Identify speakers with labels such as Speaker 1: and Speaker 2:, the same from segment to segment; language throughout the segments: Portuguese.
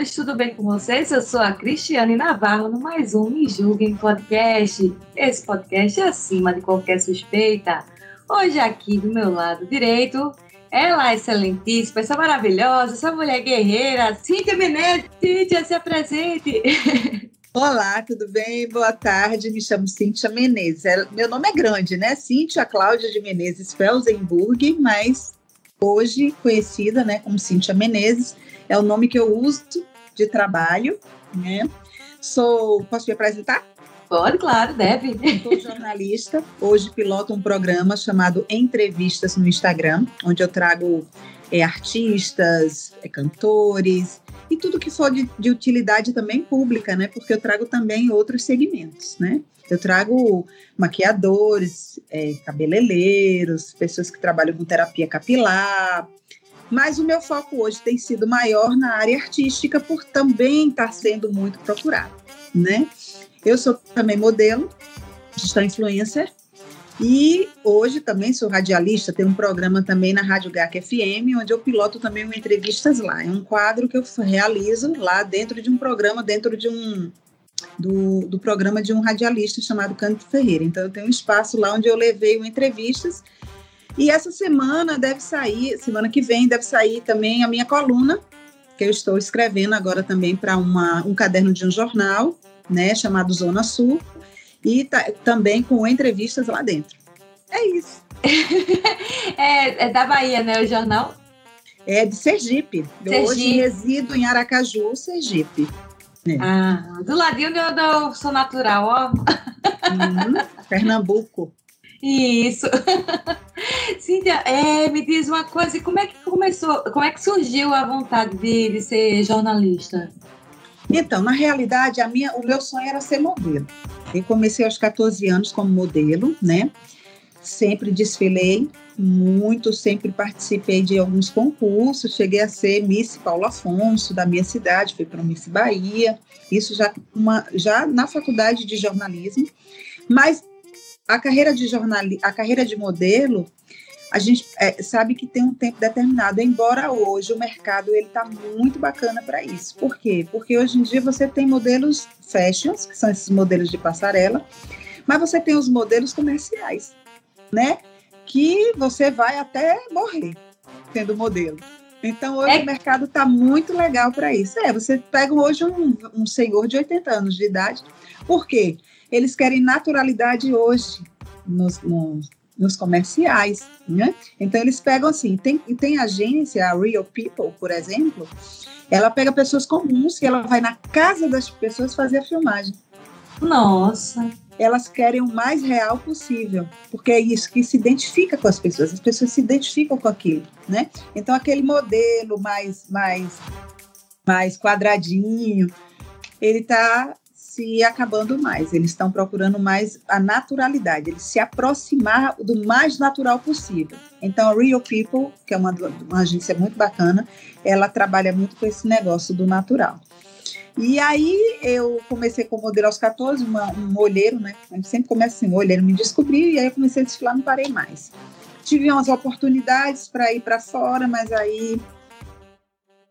Speaker 1: Amores, tudo bem com vocês? Eu sou a Cristiane Navarro, no mais um Me Julguem Podcast. Esse podcast é acima de qualquer suspeita. Hoje, aqui do meu lado direito, ela, excelentíssima, essa maravilhosa, essa mulher guerreira, Cíntia Menezes. Cíntia, se apresente.
Speaker 2: Olá, tudo bem? Boa tarde, me chamo Cíntia Menezes. É- Meu nome é grande, né? Cíntia Cláudia de Menezes Felsenburg, mas hoje conhecida né, como Cíntia Menezes, é o nome que eu uso de trabalho, né? Sou, posso me apresentar?
Speaker 1: Pode, claro, deve.
Speaker 2: Sou jornalista. Hoje piloto um programa chamado Entrevistas no Instagram, onde eu trago é, artistas, é, cantores e tudo que for de, de utilidade também pública, né? Porque eu trago também outros segmentos, né? Eu trago maquiadores, é, cabeleireiros, pessoas que trabalham com terapia capilar. Mas o meu foco hoje tem sido maior na área artística, por também estar sendo muito procurado, né? Eu sou também modelo, digital influencer, e hoje também sou radialista, tenho um programa também na Rádio GAC FM, onde eu piloto também um entrevistas lá. É um quadro que eu realizo lá dentro de um programa, dentro de um do, do programa de um radialista chamado Canto Ferreira. Então eu tenho um espaço lá onde eu levei entrevistas. E essa semana deve sair, semana que vem deve sair também a minha coluna, que eu estou escrevendo agora também para um caderno de um jornal, né, chamado Zona Sul e tá- também com entrevistas lá dentro. É isso.
Speaker 1: É, é da Bahia, né? O jornal.
Speaker 2: É de Sergipe. Eu hoje
Speaker 1: Sergipe.
Speaker 2: resido em Aracaju, Sergipe.
Speaker 1: Ah, do ladinho do, do Sou Natural, ó.
Speaker 2: Uhum, Pernambuco.
Speaker 1: Isso. Cíntia, é, me diz uma coisa, como é que começou, como é que surgiu a vontade de, de ser jornalista?
Speaker 2: Então, na realidade, a minha, o meu sonho era ser modelo. Eu comecei aos 14 anos como modelo, né? Sempre desfilei muito, sempre participei de alguns concursos. Cheguei a ser Miss Paulo Afonso da minha cidade, fui para Miss Bahia. Isso já, uma, já na faculdade de jornalismo. Mas a carreira de jornali, a carreira de modelo, a gente é, sabe que tem um tempo determinado. Embora hoje o mercado ele está muito bacana para isso. Por quê? Porque hoje em dia você tem modelos fashions, que são esses modelos de passarela, mas você tem os modelos comerciais, né? Que você vai até morrer sendo modelo. Então hoje
Speaker 1: É-
Speaker 2: o mercado está muito legal para isso. É, você pega hoje um, um senhor de 80 anos de idade, por quê? Eles querem naturalidade hoje nos, nos, nos comerciais, né? Então eles pegam assim, tem, tem agência, a Real People, por exemplo, ela pega pessoas comuns e ela vai na casa das pessoas fazer a filmagem.
Speaker 1: Nossa,
Speaker 2: Elas querem o mais real possível, porque é isso que se identifica com as pessoas, as pessoas se identificam com aquilo, né? Então aquele modelo mais mais mais quadradinho, ele está se acabando mais. Eles estão procurando mais a naturalidade, eles se aproximar do mais natural possível. Então, a Real People, que é uma, uma agência muito bacana, ela trabalha muito com esse negócio do natural. E aí eu comecei como modelo aos 14, uma, um olheiro, né? A gente sempre começa assim, o olheiro me descobriu e aí eu comecei a desfilar, não parei mais. Tive umas oportunidades para ir para fora, mas aí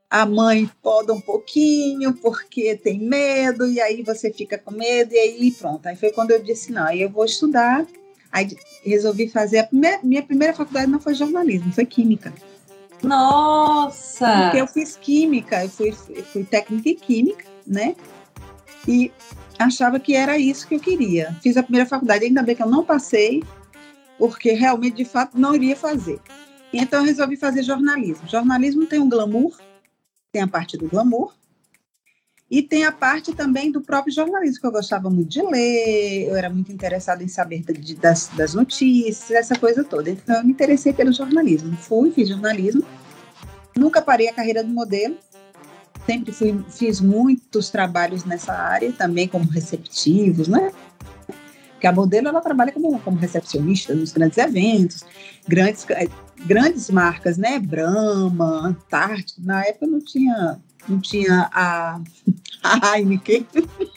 Speaker 2: a mãe poda um pouquinho porque tem medo, e aí você fica com medo, e aí pronto. Aí foi quando eu disse: não, aí eu vou estudar. Aí resolvi fazer. A primeira, minha primeira faculdade não foi jornalismo, foi química.
Speaker 1: nossa!
Speaker 2: Porque eu fiz química, eu fui, eu fui técnica em química, né? E achava que era isso que eu queria. Fiz a primeira faculdade, ainda bem que eu não passei, porque realmente, de fato, não iria fazer. Então, eu resolvi fazer jornalismo. Jornalismo tem um glamour, tem a parte do glamour, E tem a parte também do próprio jornalismo, que eu gostava muito de ler, eu era muito interessada em saber de, das, das notícias, essa coisa toda. Então, eu me interessei pelo jornalismo. Fui, fiz jornalismo, nunca parei a carreira do modelo, sempre fui, fiz muitos trabalhos nessa área, também como receptivos, né? Porque a modelo, ela trabalha como, como recepcionista nos grandes eventos, grandes, grandes marcas, né? Brahma, Antártica, na época não tinha não tinha a, a Heineken.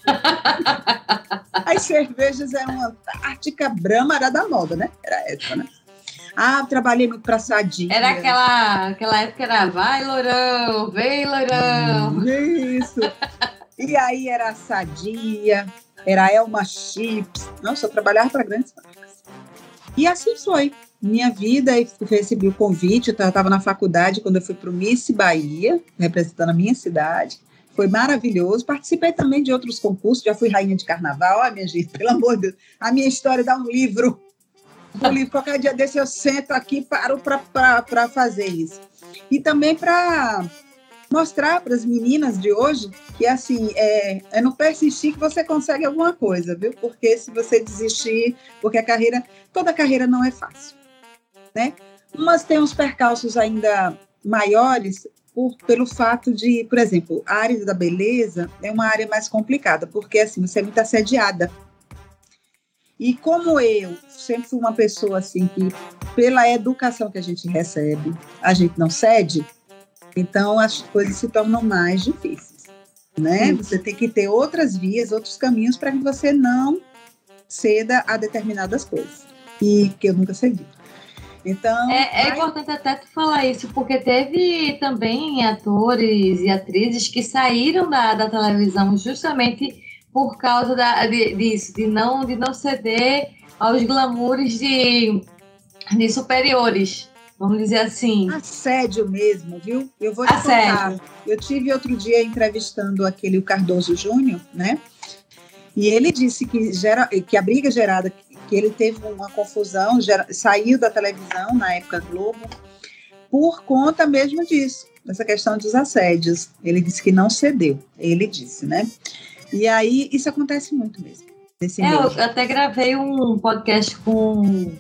Speaker 2: As cervejas eram Antártica, Brahma era da moda, né? Era essa, né? Ah, trabalhei muito para Sadia.
Speaker 1: Era aquela, aquela época era vai, Lourão, vem, Lourão.
Speaker 2: Isso. E aí era a Sadia, era Elma Chips. Nossa, eu trabalhava para grandes marcas. E assim foi minha vida e recebi o convite. Eu estava na faculdade quando eu fui para o Miss Bahia, representando a minha cidade. Foi maravilhoso. Participei também de outros concursos, já fui rainha de carnaval. Olha, minha gente, pelo amor de Deus, a minha história dá um livro. Um livro, qualquer dia desse eu sento aqui e paro para fazer isso. E também para mostrar para as meninas de hoje que assim é, é no persistir que você consegue alguma coisa, viu? Porque se você desistir, porque a carreira, toda carreira não é fácil né? Mas tem uns percalços ainda maiores por, pelo fato de, por exemplo, a área da beleza é uma área mais complicada, porque assim, você é muito assediada. E como eu sempre fui uma pessoa assim que, pela educação que a gente recebe, a gente não cede, então as coisas se tornam mais difíceis, né? Você tem que ter outras vias, outros caminhos para que você não ceda a determinadas coisas. E que eu nunca cedi. Então.
Speaker 1: É, é importante até tu falar isso, porque teve também atores e atrizes que saíram da, da televisão justamente por causa da, de, disso, de não, de não ceder aos glamours de, de superiores. Vamos dizer assim.
Speaker 2: Assédio mesmo, viu? Eu vou te
Speaker 1: Assédio.
Speaker 2: contar. Eu tive outro dia entrevistando aquele o Cardoso Júnior, né? E ele disse que, gera, que a briga gerada que ele teve uma confusão, já, saiu da televisão na época Globo, por conta mesmo disso, dessa questão dos assédios. Ele disse que não cedeu, ele disse, né? E aí isso acontece muito mesmo.
Speaker 1: É, eu até gravei um podcast com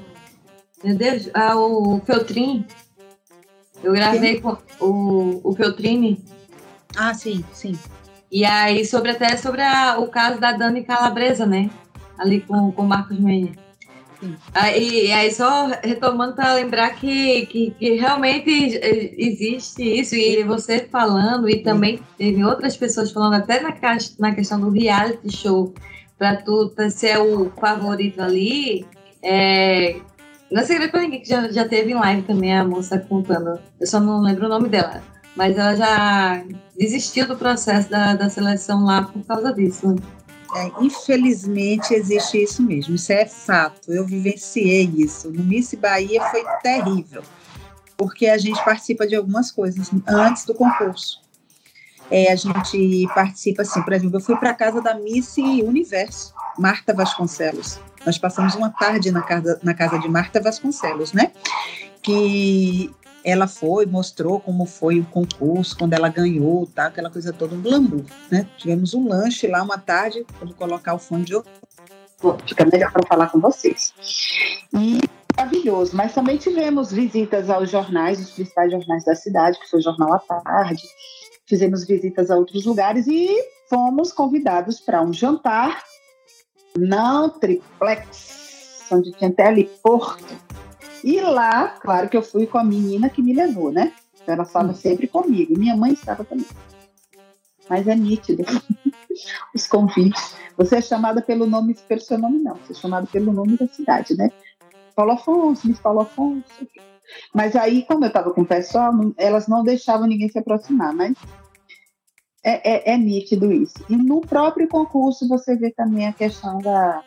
Speaker 1: meu Deus, ah, o Feltrin. Eu gravei com o, o Feltrini.
Speaker 2: Ah, sim, sim.
Speaker 1: E aí, sobre até sobre a, o caso da Dani Calabresa, né? Ali com o Marcos Mendes. Aí, aí só retomando para lembrar que, que, que, realmente existe isso, e você falando, e também teve outras pessoas falando, até na, na questão do reality show, para tu ser o favorito ali. É, é segredo ninguém que já, já teve em live também a moça contando, eu só não lembro o nome dela, mas ela já desistiu do processo da, da seleção lá por causa disso.
Speaker 2: É, infelizmente existe isso mesmo, isso é fato. Eu vivenciei isso. No Miss Bahia foi terrível, porque a gente participa de algumas coisas antes do concurso. É, a gente participa assim, por exemplo, eu fui para casa da Miss Universo, Marta Vasconcelos. Nós passamos uma tarde na casa, na casa de Marta Vasconcelos, né? Que ela foi, mostrou como foi o concurso, quando ela ganhou, tá? aquela coisa toda, um glamour. Né? Tivemos um lanche lá uma tarde, vou colocar o fone de. Fica melhor para falar com vocês. E maravilhoso, mas também tivemos visitas aos jornais, os principais jornais da cidade, que foi o Jornal à Tarde, fizemos visitas a outros lugares e fomos convidados para um jantar, não triplex, onde tinha até ali Porto, e lá, claro que eu fui com a menina que me levou, né? Ela estava hum. sempre comigo. Minha mãe estava também. Mas é nítido. Os convites. Você é chamada pelo nome, pelo seu nome, não. Você é chamada pelo nome da cidade, né? Paulo Afonso, Miss Paulo Afonso. Mas aí, como eu estava com o pessoal, elas não deixavam ninguém se aproximar, mas é, é, é nítido isso. E no próprio concurso você vê também a questão da,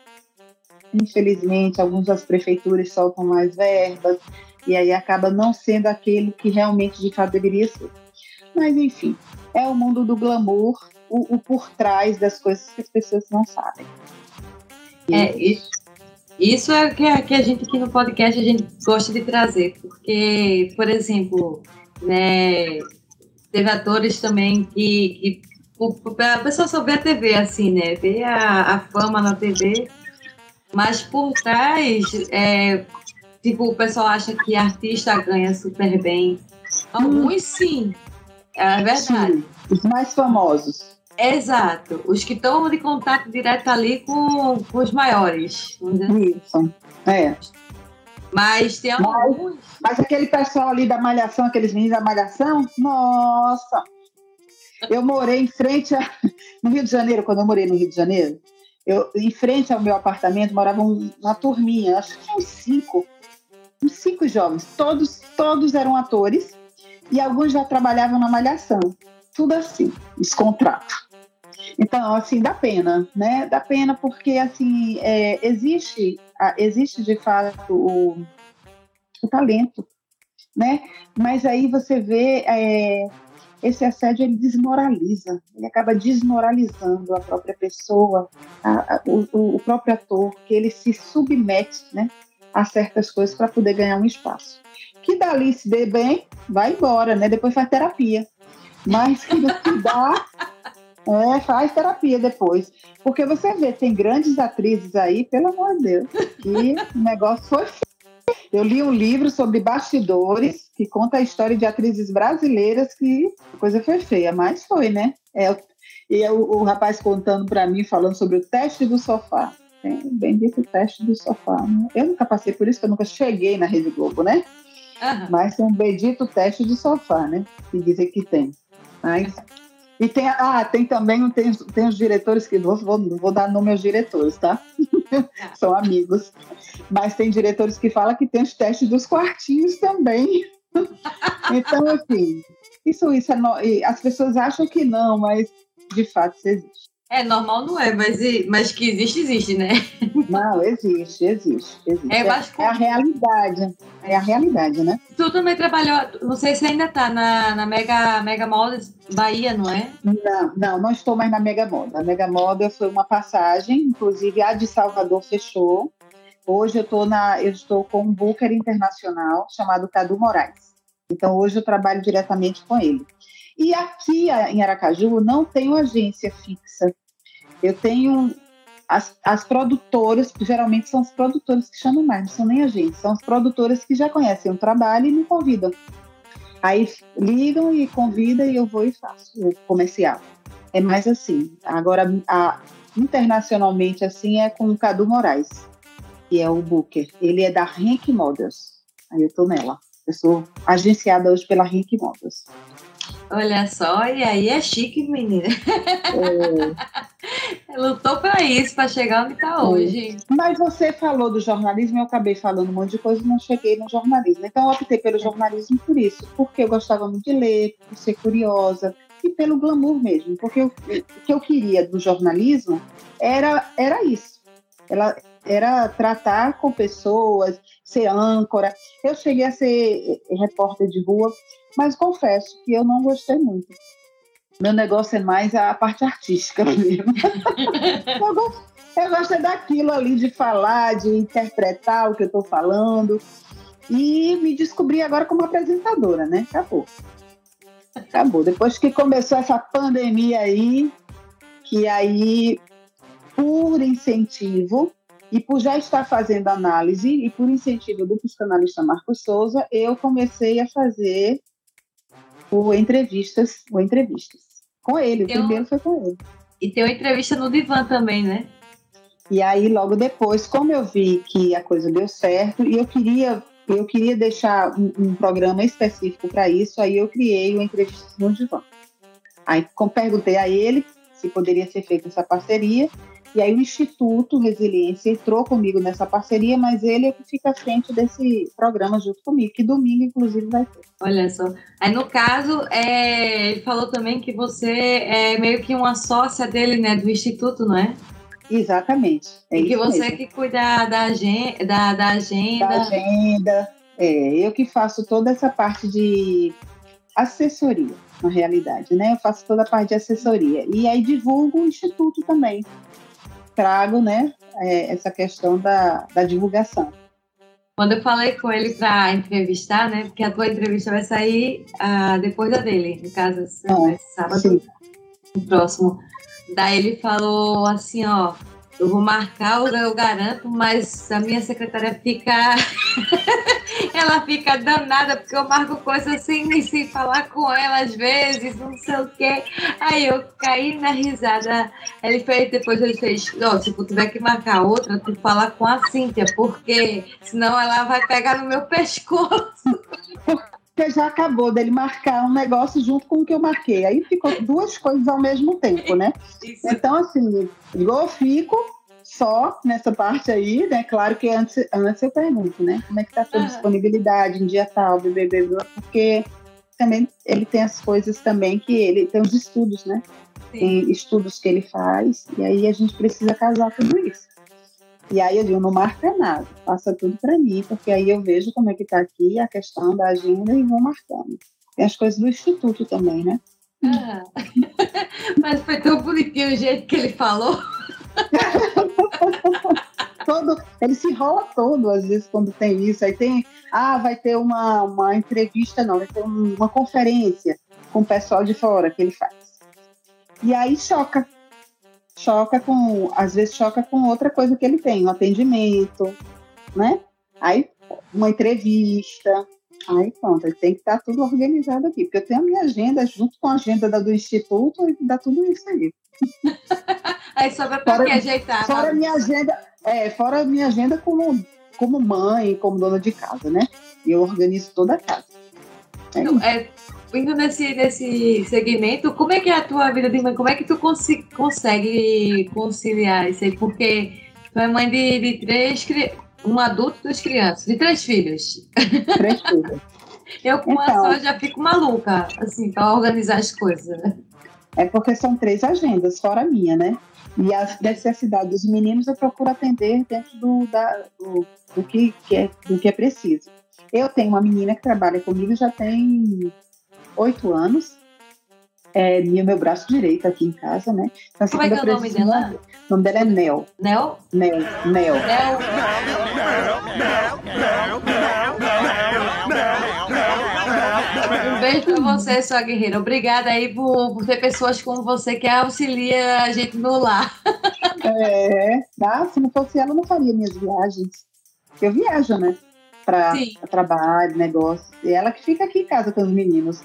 Speaker 2: infelizmente, algumas das prefeituras soltam mais verbas e aí acaba não sendo aquele que realmente de fato deveria ser. Mas, enfim, é o mundo do glamour, o, o por trás das coisas que as pessoas não sabem.
Speaker 1: É, isso, isso é o que, a, que a gente aqui no podcast a gente gosta de trazer, porque, por exemplo, né, teve atores também que, que a pessoa só vê a TV assim, né? Vê a, a fama na TV, mas por trás, é, tipo, o pessoal acha que artista ganha super bem. Alguns sim, é verdade. Sim,
Speaker 2: os mais famosos.
Speaker 1: Exato, os que estão de contato direto ali com, com os maiores.
Speaker 2: Isso, é.
Speaker 1: Mas tem alguns.
Speaker 2: Mas, mas aquele pessoal ali da Malhação, aqueles meninos da Malhação, nossa! Eu morei em frente a, no Rio de Janeiro, quando eu morei no Rio de Janeiro, eu, em frente ao meu apartamento morava uma turminha, acho que uns cinco, uns cinco jovens, todos, todos eram atores e alguns já trabalhavam na malhação, tudo assim, esse contrato. Então, assim, dá pena, né? Dá pena porque, assim, é, existe, existe de fato o, o talento, né? Mas aí você vê é, esse assédio ele desmoraliza, ele acaba desmoralizando a própria pessoa, a, a, o, o, próprio ator, que ele se submete né, a certas coisas para poder ganhar um espaço. Que dali se dê bem, vai embora, né? Depois faz terapia. Mas que dá, é, faz terapia depois. Porque você vê, tem grandes atrizes aí, pelo amor de Deus, que o negócio foi eu li um livro sobre bastidores que conta a história de atrizes brasileiras que a coisa foi feia, mas foi, né? É, e é o, o rapaz contando para mim, falando sobre o teste do sofá. Tem o bendito teste do sofá. Né? Eu nunca passei por isso, porque eu nunca cheguei na Rede Globo, né? Uhum. Mas tem um bendito teste do sofá, né? Que dizem que tem. Mas e tem, ah, tem também tem, tem os diretores que vou, vou, vou dar nome aos diretores, tá? tá? São amigos. Mas tem diretores que falam que tem os testes dos quartinhos também. então, assim, isso, isso é no... as pessoas acham que não, mas de fato isso existe.
Speaker 1: É, normal não é, mas, mas que existe, existe, né?
Speaker 2: Não, existe, existe. existe. É, é, é, a realidade. É a realidade, né?
Speaker 1: Tu também trabalhou, não sei se ainda tá na, na Mega, Mega Modas Bahia, não é?
Speaker 2: Não, não, não estou mais na Mega Moda. A Mega Moda foi uma passagem, inclusive a de Salvador fechou. Hoje eu, tô na, eu estou com um booker internacional chamado Cadu Moraes. Então hoje eu trabalho diretamente com ele. E aqui em Aracaju não tenho agência fixa. Eu tenho as, as produtoras, geralmente são os produtores que chamam mais, não são nem agências, são as produtoras que já conhecem o trabalho e me convidam. Aí ligam e convidam e eu vou e faço o comercial. É mais assim. Agora, a, internacionalmente, assim, é com o Cadu Moraes, que é o Booker. Ele é da Rink Models. Aí eu tô nela. Eu sou agenciada hoje pela Rink Models.
Speaker 1: Olha só, e aí é chique, menina. É. Lutou para isso, para chegar onde está hoje.
Speaker 2: Mas você falou do jornalismo, eu acabei falando um monte de coisa e não cheguei no jornalismo. Então eu optei pelo jornalismo por isso, porque eu gostava muito de ler, por ser curiosa e pelo glamour mesmo. Porque eu, o que eu queria do jornalismo era, era isso. Ela, era tratar com pessoas, ser âncora. Eu cheguei a ser repórter de rua, mas confesso que eu não gostei muito. Meu negócio é mais a parte artística mesmo. eu, gosto, eu gosto daquilo ali de falar, de interpretar o que eu estou falando. E me descobri agora como apresentadora, né? Acabou. Acabou. Depois que começou essa pandemia aí, que aí, por incentivo, e por já estar fazendo análise e por incentivo do psicanalista Marcos Souza, eu comecei a fazer o entrevistas, o entrevistas com ele. O primeiro foi com ele.
Speaker 1: E tem uma entrevista no Divan também, né?
Speaker 2: E aí logo depois, como eu vi que a coisa deu certo e eu queria eu queria deixar um, um programa específico para isso, aí eu criei o entrevista no Divan. Aí perguntei a ele se poderia ser feita essa parceria e aí o Instituto Resiliência entrou comigo nessa parceria, mas ele é que fica à frente desse programa junto comigo, que domingo, inclusive, vai ter.
Speaker 1: Olha só. Aí, no caso, é, ele falou também que você é meio que uma sócia dele, né, do Instituto, não é?
Speaker 2: Exatamente.
Speaker 1: É e que você mesmo. que cuida da, agenda, da, da agenda.
Speaker 2: Da agenda. É, eu que faço toda essa parte de assessoria, na realidade, né? Eu faço toda a parte de assessoria. E aí divulgo o Instituto também trago né, é, essa questão da, da divulgação.
Speaker 1: Quando eu falei com ele para entrevistar, né? Porque a tua entrevista vai sair ah, depois da dele, no caso, é, sábado. Sim. próximo. Daí ele falou assim, ó, eu vou marcar, eu garanto, mas a minha secretária fica. Ela fica danada, porque eu marco coisas sem, sem falar com ela às vezes, não sei o quê. Aí eu caí na risada. Ele fez, depois ele fez, ó, se tu tiver que marcar outra, tu fala com a Cíntia, porque senão ela vai pegar no meu pescoço.
Speaker 2: Porque já acabou dele marcar um negócio junto com o que eu marquei. Aí ficou duas coisas ao mesmo tempo, né? Isso. Então, assim, eu fico só nessa parte aí, né? Claro que antes, antes eu pergunto, né? Como é que tá a sua disponibilidade em dia tal, bebê, porque também ele tem as coisas também que ele tem os estudos, né? Sim. Tem estudos que ele faz, e aí a gente precisa casar tudo isso. E aí eu digo, não marca nada, passa tudo para mim, porque aí eu vejo como é que está aqui a questão da agenda e vou marcando. Tem as coisas do instituto também, né?
Speaker 1: Ah. Mas foi tão bonitinho o jeito que ele falou.
Speaker 2: todo, ele se enrola todo, às vezes, quando tem isso. Aí tem, ah, vai ter uma, uma entrevista, não, vai ter uma conferência com o pessoal de fora que ele faz. E aí choca choca com, às vezes choca com outra coisa que ele tem, um atendimento, né? Aí uma entrevista, aí pronto, tem que estar tudo organizado aqui, porque eu tenho a minha agenda junto com a agenda do instituto e dá tudo isso aí.
Speaker 1: aí sobra para que ajeitar.
Speaker 2: Fora a minha agenda, é, fora minha agenda como, como mãe, como dona de casa, né? Eu organizo toda a casa.
Speaker 1: É, então, é indo nesse, nesse segmento, como é que é a tua vida de mãe? Como é que tu cons consegue conciliar isso aí? Porque tu é mãe de, de três um adulto e duas crianças, de três filhos.
Speaker 2: Três filhos.
Speaker 1: Eu com então, uma só já fico maluca, assim, para organizar as coisas.
Speaker 2: É porque são três agendas, fora a minha, né? E as necessidades dos meninos eu procuro atender dentro do, da, do, do, que, que é, do que é preciso. Eu tenho uma menina que trabalha comigo já tem oito anos. É, e o meu braço direito aqui em casa, né?
Speaker 1: Então, Como é que é o nome dela?
Speaker 2: O nome dela é Nel.
Speaker 1: Nel?
Speaker 2: Nel. Nel. Nel.
Speaker 1: Um beijo pra você, sua guerreira. Obrigada aí por, por ter pessoas como você que auxilia a gente no lar.
Speaker 2: É, tá? se não fosse ela, eu não faria minhas viagens. Eu viajo, né? Para trabalho, negócio. E ela que fica aqui em casa com os meninos.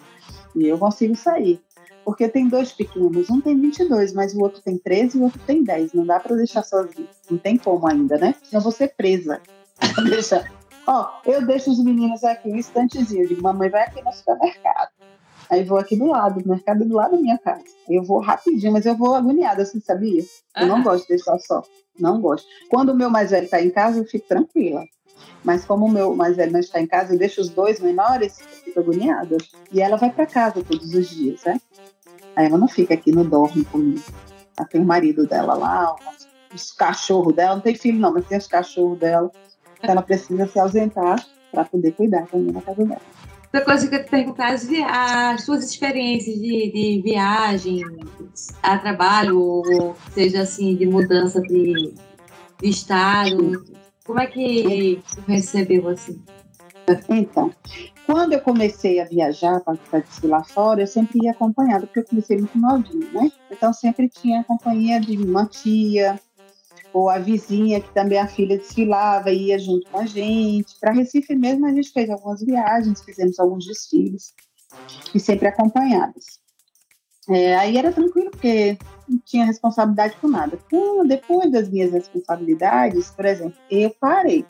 Speaker 2: E eu consigo sair. Porque tem dois pequenos, um tem 22, mas o outro tem 13 e o outro tem 10. Não dá para deixar sozinho. Não tem como ainda, né? Senão eu vou ser presa. Deixa. Ó, eu deixo os meninos aqui um instantezinho. Eu digo, mamãe, vai aqui no supermercado. Aí vou aqui do lado, o mercado é do lado da minha casa. Eu vou rapidinho, mas eu vou agoniada, você sabia? Eu não gosto de deixar só. Não gosto. Quando o meu mais velho está em casa, eu fico tranquila. Mas como o meu mais velho não está em casa, eu deixo os dois menores, eu fico agoniada. E ela vai para casa todos os dias, né? Aí ela não fica aqui no dorme comigo. Ela tem o marido dela lá, os cachorros dela, não tem filho não, mas tem os cachorros dela. Ela precisa se ausentar para poder cuidar também na casa dela.
Speaker 1: Outra coisa que eu te perguntar, as, as suas experiências de, de viagem a trabalho, ou seja assim, de mudança de, de estado, como é que recebeu assim?
Speaker 2: Então, quando eu comecei a viajar para desfilar fora, eu sempre ia acompanhada, porque eu comecei muito novinha, né? Então sempre tinha a companhia de uma tia, ou a vizinha, que também a filha desfilava e ia junto com a gente. Para Recife mesmo, a gente fez algumas viagens, fizemos alguns desfiles, e sempre acompanhadas. É, aí era tranquilo, porque não tinha responsabilidade por nada. Quando, depois das minhas responsabilidades, por exemplo, eu parei.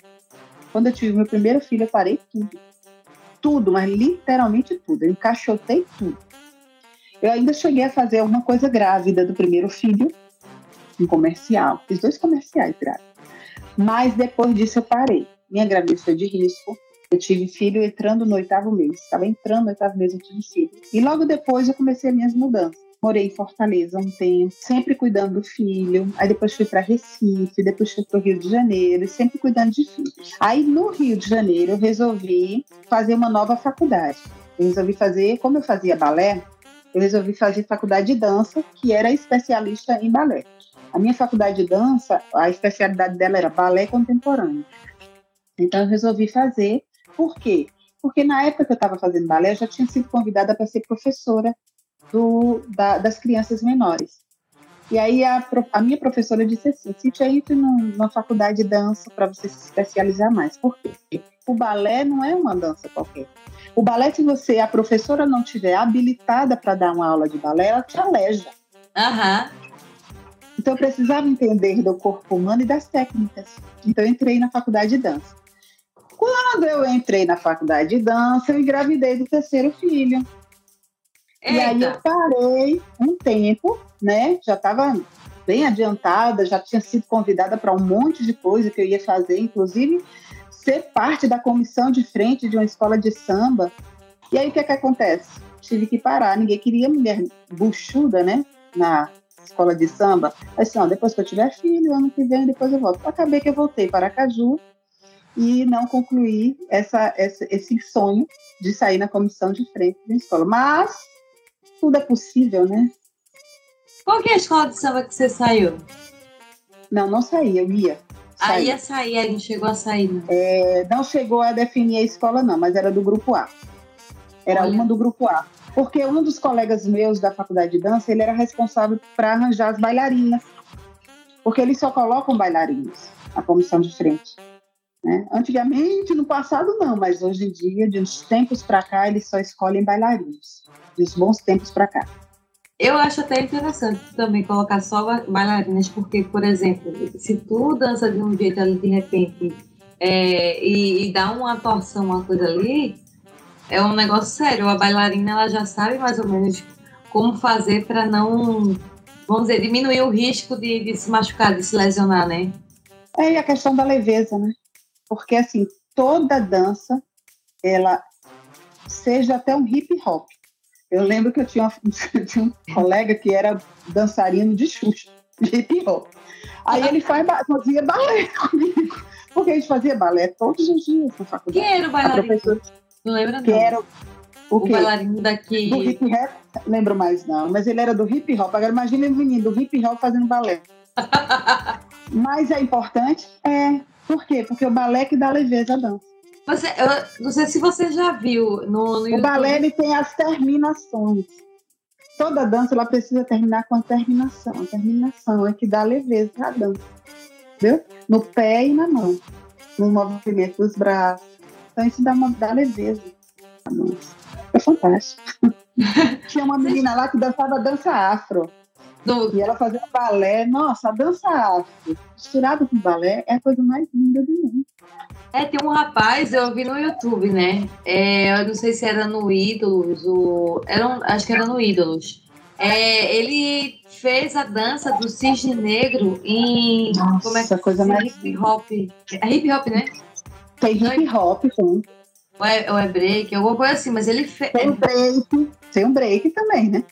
Speaker 2: Quando eu tive meu primeiro filho, eu parei tudo. Tudo, mas literalmente tudo. Eu encaixotei tudo. Eu ainda cheguei a fazer alguma coisa grávida do primeiro filho, um comercial. Fiz dois comerciais grávidos. Mas depois disso eu parei. Minha gravidez foi de risco. Eu tive filho entrando no oitavo mês. Estava entrando no oitavo mês, eu tive filho. E logo depois eu comecei as minhas mudanças. Morei em Fortaleza um tempo, sempre cuidando do filho. Aí depois fui para Recife, depois fui para o Rio de Janeiro, sempre cuidando de filho. Aí no Rio de Janeiro eu resolvi fazer uma nova faculdade. Eu resolvi fazer, como eu fazia balé, eu resolvi fazer faculdade de dança, que era especialista em balé. A minha faculdade de dança, a especialidade dela era balé contemporâneo. Então eu resolvi fazer por quê? Porque na época que eu estava fazendo balé, eu já tinha sido convidada para ser professora do, da, das crianças menores. E aí a, a minha professora disse assim, Cíntia, entre numa faculdade de dança para você se especializar mais. Por quê? O balé não é uma dança qualquer. O balé, se você, a professora não tiver habilitada para dar uma aula de balé, ela te aleja.
Speaker 1: Aham.
Speaker 2: Então eu precisava entender do corpo humano e das técnicas. Então eu entrei na faculdade de dança. Quando eu entrei na faculdade de dança, eu engravidei do terceiro filho. E aí eu parei um tempo, né? Já estava bem adiantada, já tinha sido convidada para um monte de coisa que eu ia fazer, inclusive ser parte da comissão de frente de uma escola de samba. E aí o que é que acontece? Tive que parar, ninguém queria mulher buchuda, né? Na escola de samba. Assim, ó, depois que eu tiver filho, ano que vem, depois eu volto. Acabei que eu voltei para Caju e não concluí essa, essa, esse sonho de sair na comissão de frente da escola. Mas tudo é possível, né?
Speaker 1: Qual que é a escola de samba que você saiu?
Speaker 2: Não, não saí, eu ia.
Speaker 1: Aí ia sair, aí não chegou a sair, né?
Speaker 2: É, não chegou a definir a escola, não, mas era do grupo A. Era Olha. uma do grupo A. Porque um dos colegas meus da faculdade de dança, ele era responsável para arranjar as bailarinas. Porque eles só colocam bailarinos na comissão de frente. Né? Antigamente, no passado, não, mas hoje em dia, de uns tempos para cá, eles só escolhem bailarinos. De uns bons tempos para cá.
Speaker 1: Eu acho até interessante também colocar só bailarinas, porque, por exemplo, se tu dança de um jeito ali de repente é, e, e, dá uma torção, uma coisa ali, é um negócio sério. A bailarina ela já sabe mais ou menos como fazer para não, vamos dizer, diminuir o risco de, de, se machucar, de se lesionar, né?
Speaker 2: É, e a questão da leveza, né? Porque, assim, toda dança, ela seja até um hip hop, eu lembro que eu tinha, tinha um colega que era dançarino de Xuxa, de hip hop. Aí ele faz, fazia balé comigo, porque a gente fazia balé todos os dias na faculdade.
Speaker 1: Quem era o bailarino? Não lembro não. Que
Speaker 2: era o,
Speaker 1: o bailarino daqui.
Speaker 2: Do hip hop, lembro mais não, mas ele era do hip hop. Agora imagina o menino do hip hop fazendo balé. mas é importante? É. Por quê? Porque o balé que dá leveza à dança.
Speaker 1: Você, eu não sei se você já viu no, no
Speaker 2: O balé ele tem as terminações. Toda dança ela precisa terminar com a terminação. A terminação é que dá leveza à dança. Entendeu? No pé e na mão. No movimento dos braços. Então isso dá, uma, dá leveza. É fantástico. Tinha uma menina lá que dançava dança afro. Do... E ela fazia balé. Nossa, a dança afro, misturada com balé, é a coisa mais linda do mundo.
Speaker 1: É, tem um rapaz, eu vi no YouTube, né? É, eu não sei se era no Ídolos, ou, era um, acho que era no Ídolos. É, ele fez a dança do cisne negro em.
Speaker 2: Nossa, como é que coisa mais.
Speaker 1: Hip hop. É hip hop, né?
Speaker 2: Tem hip hop, sim.
Speaker 1: Ou é, ou é break, alguma coisa assim, mas ele fez.
Speaker 2: Tem um break, tem um break também, né?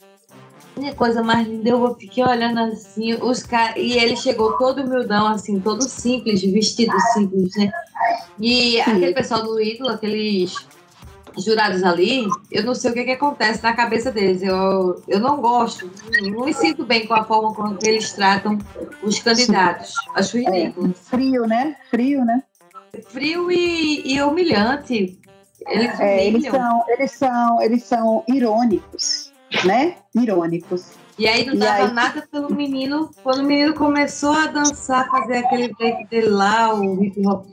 Speaker 1: a coisa mais linda, eu fiquei olhando assim, os caras, e ele chegou todo humildão, assim, todo simples, vestido simples, né? E Sim. aquele pessoal do ídolo, aqueles jurados ali, eu não sei o que, que acontece na cabeça deles. Eu, eu não gosto, não me sinto bem com a forma como eles tratam os candidatos. Acho é, ridículo.
Speaker 2: É, frio, né? Frio, né?
Speaker 1: Frio e, e humilhante.
Speaker 2: Eles, é, eles, são, eles, são, eles são irônicos né? Irônicos.
Speaker 1: E aí não dava aí... nada pelo menino. Quando o menino começou a dançar, fazer aquele break dele lá, o hip hop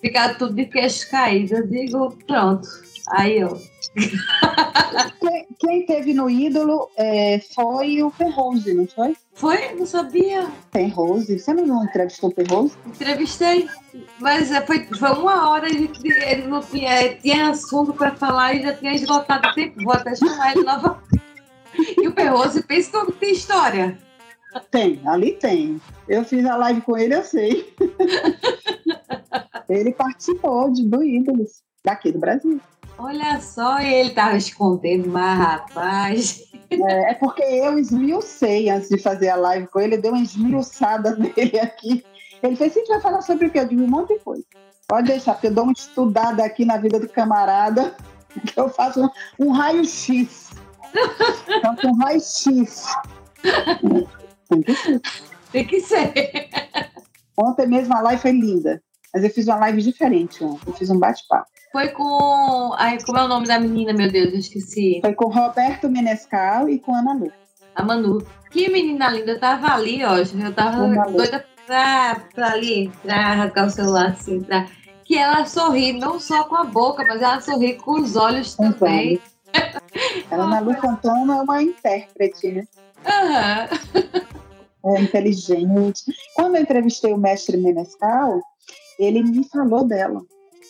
Speaker 1: ficar tudo de queixo caído. Eu digo, pronto. Aí, ó.
Speaker 2: Quem, quem teve no ídolo é, foi o Ferrose, não foi?
Speaker 1: Foi? Não sabia.
Speaker 2: Ferrose? Você não entrevistou o Ferrose?
Speaker 1: Entrevistei. Mas é, foi, foi uma hora, ele, ele não tinha, tinha assunto para falar e já tinha esgotado o tempo. Vou até chamar ele novamente. E o Ferroso pensa que tem história.
Speaker 2: Tem, ali tem. Eu fiz a live com ele, eu sei. ele participou de, do Ídolos, daqui do Brasil.
Speaker 1: Olha só, ele tava escondendo, mas rapaz.
Speaker 2: É, é, porque eu esmiucei antes de fazer a live com ele, deu uma esmiuçada nele aqui. Ele fez, a gente vai falar sobre o quê? Eu digo um monte de coisa. Pode deixar, porque eu dou uma estudada aqui na vida do camarada, que eu faço um, um raio-x então, com raio-x.
Speaker 1: Tem que ser. Tem que ser.
Speaker 2: Ontem mesmo a live foi linda. Mas eu fiz uma live diferente ontem. Eu fiz um bate-papo.
Speaker 1: Foi com. Ai, como é o nome da menina, meu Deus, eu esqueci.
Speaker 2: Foi com Roberto Menescal e com Ana Lu.
Speaker 1: A Manu. Que menina linda, eu tava ali, ó. Eu tava doida pra, pra ali, pra rasgar o celular, assim, pra. Que ela sorri não só com a boca, mas ela sorri com os olhos
Speaker 2: Com
Speaker 1: também.
Speaker 2: Ela, Ana Lu Fontana é uma intérprete, né?
Speaker 1: Aham.
Speaker 2: É inteligente. Quando eu entrevistei o mestre Menescal, ele me falou dela.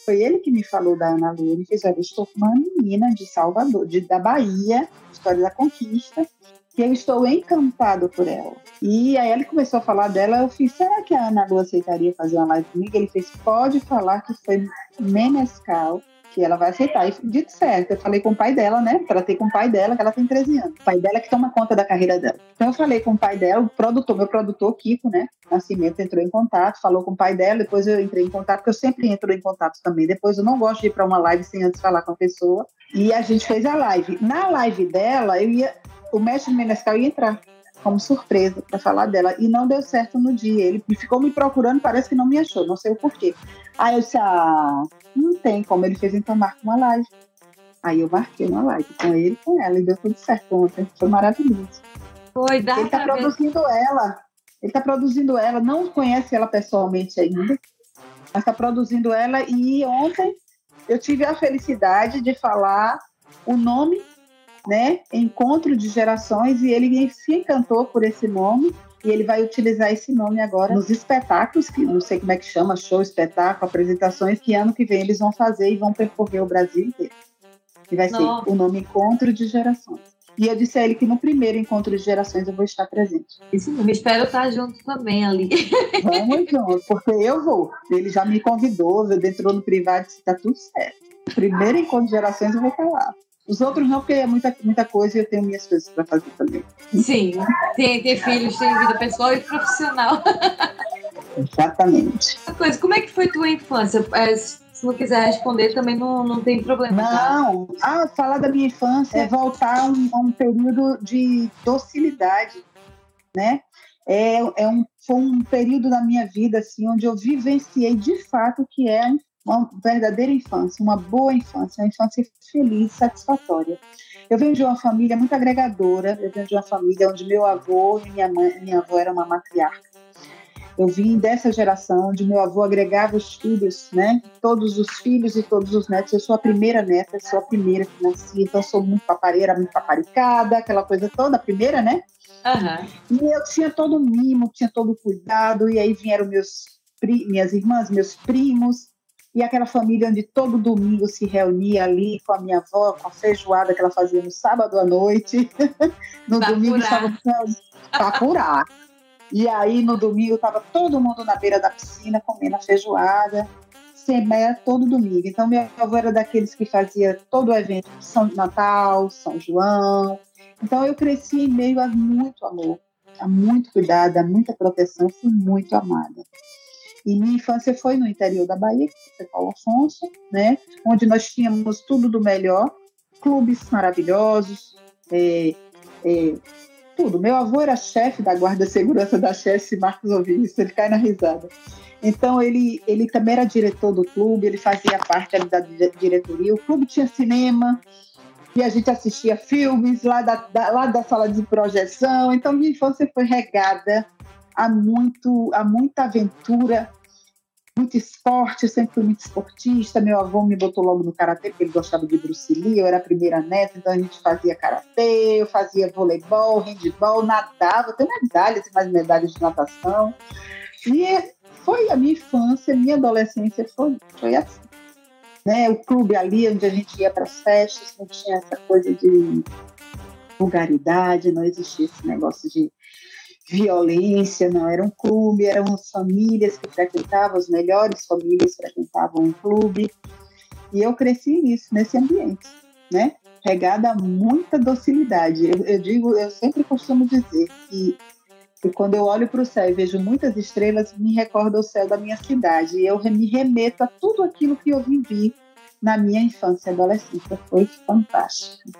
Speaker 2: Foi ele que me falou da Ana Lu. Ele fez, olha, eu estou com uma menina de Salvador, de, da Bahia, História da Conquista, que eu estou encantado por ela. E aí ele começou a falar dela, eu fiz, será que a Ana Lu aceitaria fazer uma live comigo? Ele fez, pode falar que foi Menescal, que ela vai aceitar. E dito certo, eu falei com o pai dela, né? Tratei com o pai dela, que ela tem 13 anos. O pai dela é que toma conta da carreira dela. Então eu falei com o pai dela, o produtor, meu produtor, Kiko, né? Nascimento entrou em contato, falou com o pai dela, depois eu entrei em contato, porque eu sempre entro em contato também. Depois eu não gosto de ir para uma live sem antes falar com a pessoa. E a gente fez a live. Na live dela, eu ia, o mestre Menescal ia entrar como surpresa para falar dela e não deu certo no dia. Ele ficou me procurando, parece que não me achou, não sei o porquê. Aí eu disse: Ah, não tem como. Ele fez então marca uma live. Aí eu marquei uma live com ele e com ela e deu tudo certo ontem. Foi maravilhoso.
Speaker 1: Foi, dá
Speaker 2: Ele
Speaker 1: ver.
Speaker 2: produzindo ela. Ele está produzindo ela, não conhece ela pessoalmente ainda, mas está produzindo ela. E ontem eu tive a felicidade de falar o nome, né? Encontro de Gerações, e ele se encantou por esse nome. E ele vai utilizar esse nome agora nos espetáculos, que não sei como é que chama, show, espetáculo, apresentações, que ano que vem eles vão fazer e vão percorrer o Brasil inteiro. E vai
Speaker 1: Nossa.
Speaker 2: ser o nome Encontro de Gerações. E eu disse a ele que no primeiro encontro de gerações eu vou estar presente.
Speaker 1: Isso mesmo, espero estar junto também ali.
Speaker 2: Vamos junto, porque eu vou. Ele já me convidou, entrou no privado e disse: tá tudo certo. Primeiro encontro de gerações eu vou estar lá. Os outros não, porque é muita, muita coisa e eu tenho minhas coisas para fazer também.
Speaker 1: Sim, tem, ter filhos, tem vida pessoal e profissional.
Speaker 2: Exatamente.
Speaker 1: Outra coisa, como é que foi tua infância? É, se não quiser responder, também não, não tem problema. tá?
Speaker 2: Não, ah, falar da minha infância é voltar a um, a um período de docilidade, né? É, é um, foi um período da minha vida assim, onde eu vivenciei de fato o que é a uma verdadeira infância, uma boa infância, uma infância feliz, satisfatória. Eu venho de uma família muito agregadora, eu venho de uma família onde meu avô e minha mãe, minha avó era uma matriarca. Eu vim dessa geração onde meu avô agregava os filhos, né? Todos os filhos e todos os netos. Eu sou a primeira neta, sou a primeira que nasci, então sou muito papareira, muito paparicada, aquela coisa toda, a primeira, né?
Speaker 1: Aham.
Speaker 2: E eu tinha todo o mimo, tinha todo o cuidado, e aí vieram meus, minhas irmãs, meus primos, e aquela família onde todo domingo se reunia ali com a minha avó, com a feijoada que ela fazia no sábado à noite. no
Speaker 1: Pra
Speaker 2: domingo estava para curar. E aí no domingo estava todo mundo na beira da piscina comendo a feijoada. Sempre era todo domingo. Então meu avô era daqueles que fazia todo o evento, São Natal, São João. Então eu cresci em meio a muito amor, a muito cuidado, a muita proteção, fui muito amada. E minha infância foi no interior da Bahia, que é Paulo Afonso, né? onde nós tínhamos tudo do melhor, clubes maravilhosos, é, é, tudo. Meu avô era chefe da guarda segurança da chefe Marcos ouviu isso, ele cai na risada. Então ele, ele também era diretor do clube, ele fazia parte da di- diretoria. O clube tinha cinema e a gente assistia filmes lá da, da- lá da sala de projeção. Então minha infância foi regada a muito a muita aventura, muito esporte. Eu sempre fui muito esportista. Meu avô me botou logo no karatê porque ele gostava de Bruce Lee. Eu era a primeira neta, então a gente fazia karatê, eu fazia voleibol, handball, nadava. Tenho medalhas e mais medalhas de natação. E foi a minha infância, minha adolescência foi, foi assim. Né? O clube ali onde a gente ia para as festas, não tinha essa coisa de vulgaridade, não existia esse negócio de violência, não. Era um clube, eram as famílias que frequentavam, as melhores famílias frequentavam um clube. E eu cresci nisso, nesse ambiente, né? Regada a muita docilidade. Eu, eu digo, eu sempre costumo dizer que e quando eu olho para o céu e vejo muitas estrelas, me recorda o céu da minha cidade. E eu me remeto a tudo aquilo que eu vivi na minha infância e adolescência. Foi fantástico.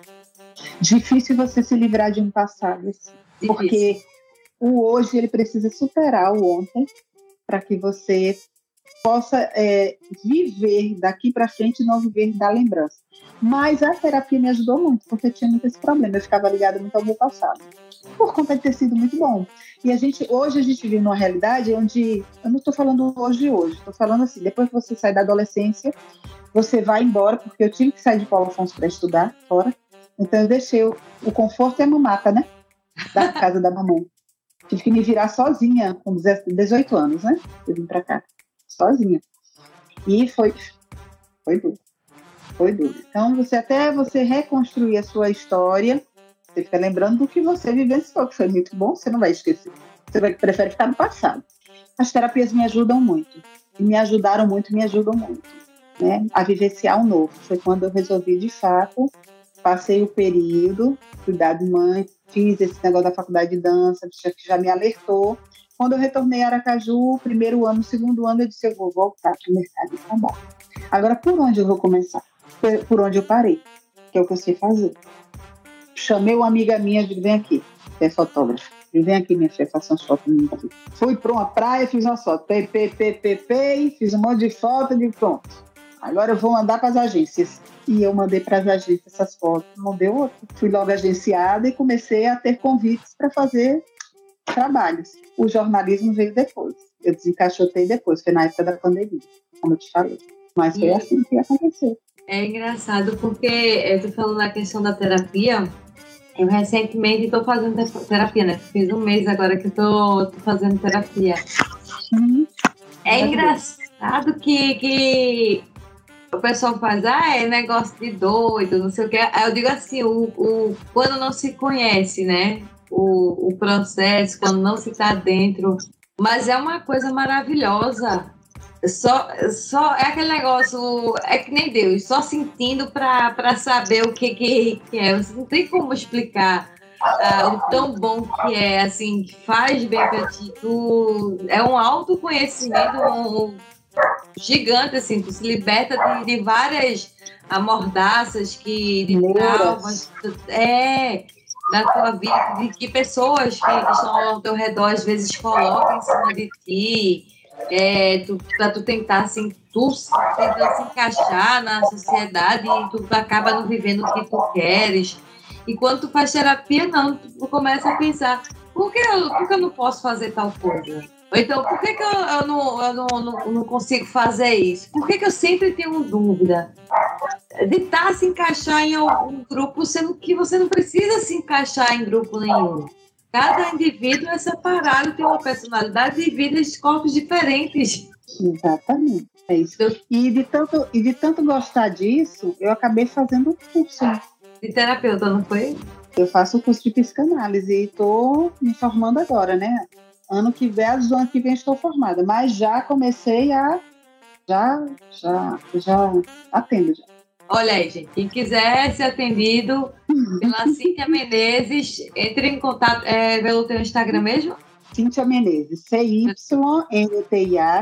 Speaker 2: Difícil você se livrar de um passado assim, porque o hoje ele precisa superar o ontem para que você possa é, viver daqui para frente e não viver da lembrança. Mas a terapia me ajudou muito, porque eu tinha muito esse problema. Eu ficava ligada muito ao meu passado, por conta de ter sido muito bom. E a gente, hoje a gente vive numa realidade onde, eu não estou falando hoje de hoje, estou falando assim, depois que você sai da adolescência, você vai embora, porque eu tive que sair de Paulo Afonso para estudar fora. Então eu deixei o, o conforto e a mamata, né? Da casa da mamãe. Tive que me virar sozinha com 18 anos, né? Eu vim para cá, sozinha. E foi, foi duro. Foi duro. Então, você até você reconstruir a sua história, você fica lembrando do que você vivenciou, que foi muito bom, você não vai esquecer. Você vai, prefere ficar no passado. As terapias me ajudam muito. E me ajudaram muito, me ajudam muito. Né, a vivenciar o novo. Foi quando eu resolvi, de fato, passei o período, cuidar de mãe, fiz esse negócio da faculdade de dança, que já me alertou. Quando eu retornei a Aracaju, primeiro ano, segundo ano, eu disse, eu vou voltar para o mercado de trabalho. Agora, por onde eu vou começar? Por onde eu parei, que é o que eu sei fazer. Chamei uma amiga minha, digo, vem aqui, é fotógrafa. Vem aqui, minha filha, faça umas fotos. Fui para uma praia, fiz uma foto. P, P, P, fiz um monte de foto e pronto. Agora eu vou mandar para as agências. E eu mandei para as agências essas fotos, não deu outro. Fui logo agenciada e comecei a ter convites para fazer trabalhos. O jornalismo veio depois. Eu desencaixotei depois, foi na época da pandemia, como eu te falei. Mas foi assim que aconteceu.
Speaker 1: É engraçado porque eu tô falando da questão da terapia. Eu recentemente estou fazendo terapia, né? Fiz um mês agora que tô fazendo terapia. Uhum. É engraçado que, que o pessoal faz, ah, é negócio de doido, não sei o que. Eu digo assim, o, o, quando não se conhece, né? O, o processo, quando não se está dentro. Mas é uma coisa maravilhosa. Só, só é aquele negócio, é que nem Deus, só sentindo para saber o que, que, que é. Você não tem como explicar uh, o tão bom que é, assim, que faz bem para ti. Tu, é um autoconhecimento, um, gigante, assim, tu se liberta de, de várias amordaças que, de traumas, é, da tua vida, de que pessoas que, que, estão ao teu redor às vezes colocam em cima de ti, é, tu, pra tu tentar, assim, tu tentar se encaixar na sociedade e tu acaba não vivendo o que tu queres. E quando tu faz terapia, não, tu começa a pensar, por que eu, por que eu não posso fazer tal coisa? Então, por que, que eu, eu, não, eu não, não, não, consigo fazer isso? Por que, que eu sempre tenho dúvida de estar tá, se encaixar em algum grupo, sendo que você não precisa se encaixar em grupo nenhum? Cada indivíduo é separado, tem uma personalidade e vidas de corpos diferentes.
Speaker 2: Exatamente. É isso. E de tanto, e de tanto gostar disso, eu acabei fazendo um curso.
Speaker 1: De terapeuta, não foi?
Speaker 2: Eu faço o curso de psicanálise e estou me formando agora, né? Ano que vem, do ano que vem estou formada, mas já comecei a já já já atendo já.
Speaker 1: Olha aí, gente, quem quiser ser atendido pela Cíntia Menezes, entre em contato é, pelo teu Instagram mesmo?
Speaker 2: Cíntia Menezes, C-Y-N-T-I-A,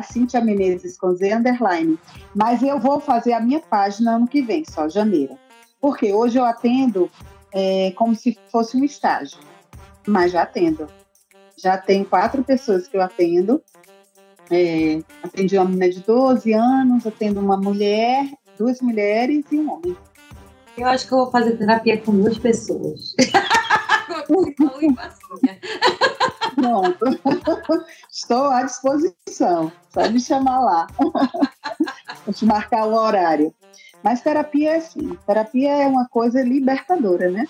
Speaker 2: Cíntia Menezes com Z underline. Mas eu vou fazer a minha página ano que vem, só janeiro. Porque hoje eu atendo é, como se fosse um estágio, mas já atendo. Já tem quatro pessoas que eu atendo. É, atendi uma menina de 12 anos, atendo uma mulher, duas mulheres e um homem.
Speaker 1: Eu acho que eu vou fazer terapia com duas pessoas.
Speaker 2: Pronto. Estou à disposição. Só me chamar lá. Vou te marcar o horário. Mas terapia é assim. Terapia é uma coisa libertadora, né?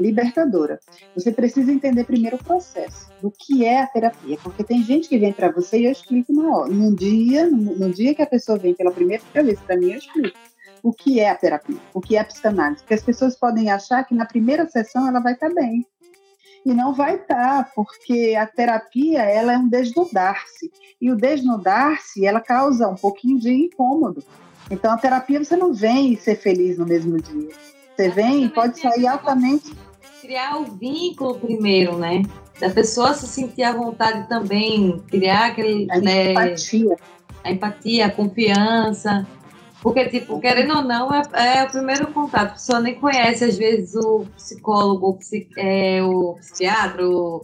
Speaker 2: Libertadora. Você precisa entender primeiro o processo do que é a terapia, porque tem gente que vem para você e eu explico na hora. No dia, no, no dia que a pessoa vem pela primeira vez para mim, eu explico o que é a terapia, o que é a psicanálise, porque as pessoas podem achar que na primeira sessão ela vai estar tá bem. E não vai estar, tá, porque a terapia ela é um desnudar-se. E o desnudar-se, ela causa um pouquinho de incômodo. Então, a terapia você não vem ser feliz no mesmo dia. Você vem e pode sair altamente
Speaker 1: criar o vínculo primeiro, né? Da pessoa se sentir à vontade também, criar aquele.
Speaker 2: A né, empatia.
Speaker 1: A empatia, a confiança. Porque, tipo, querendo ou não, é, é, o primeiro contato. A pessoa nem conhece, às vezes, o psicólogo, o, psic, é, o psiquiatra, o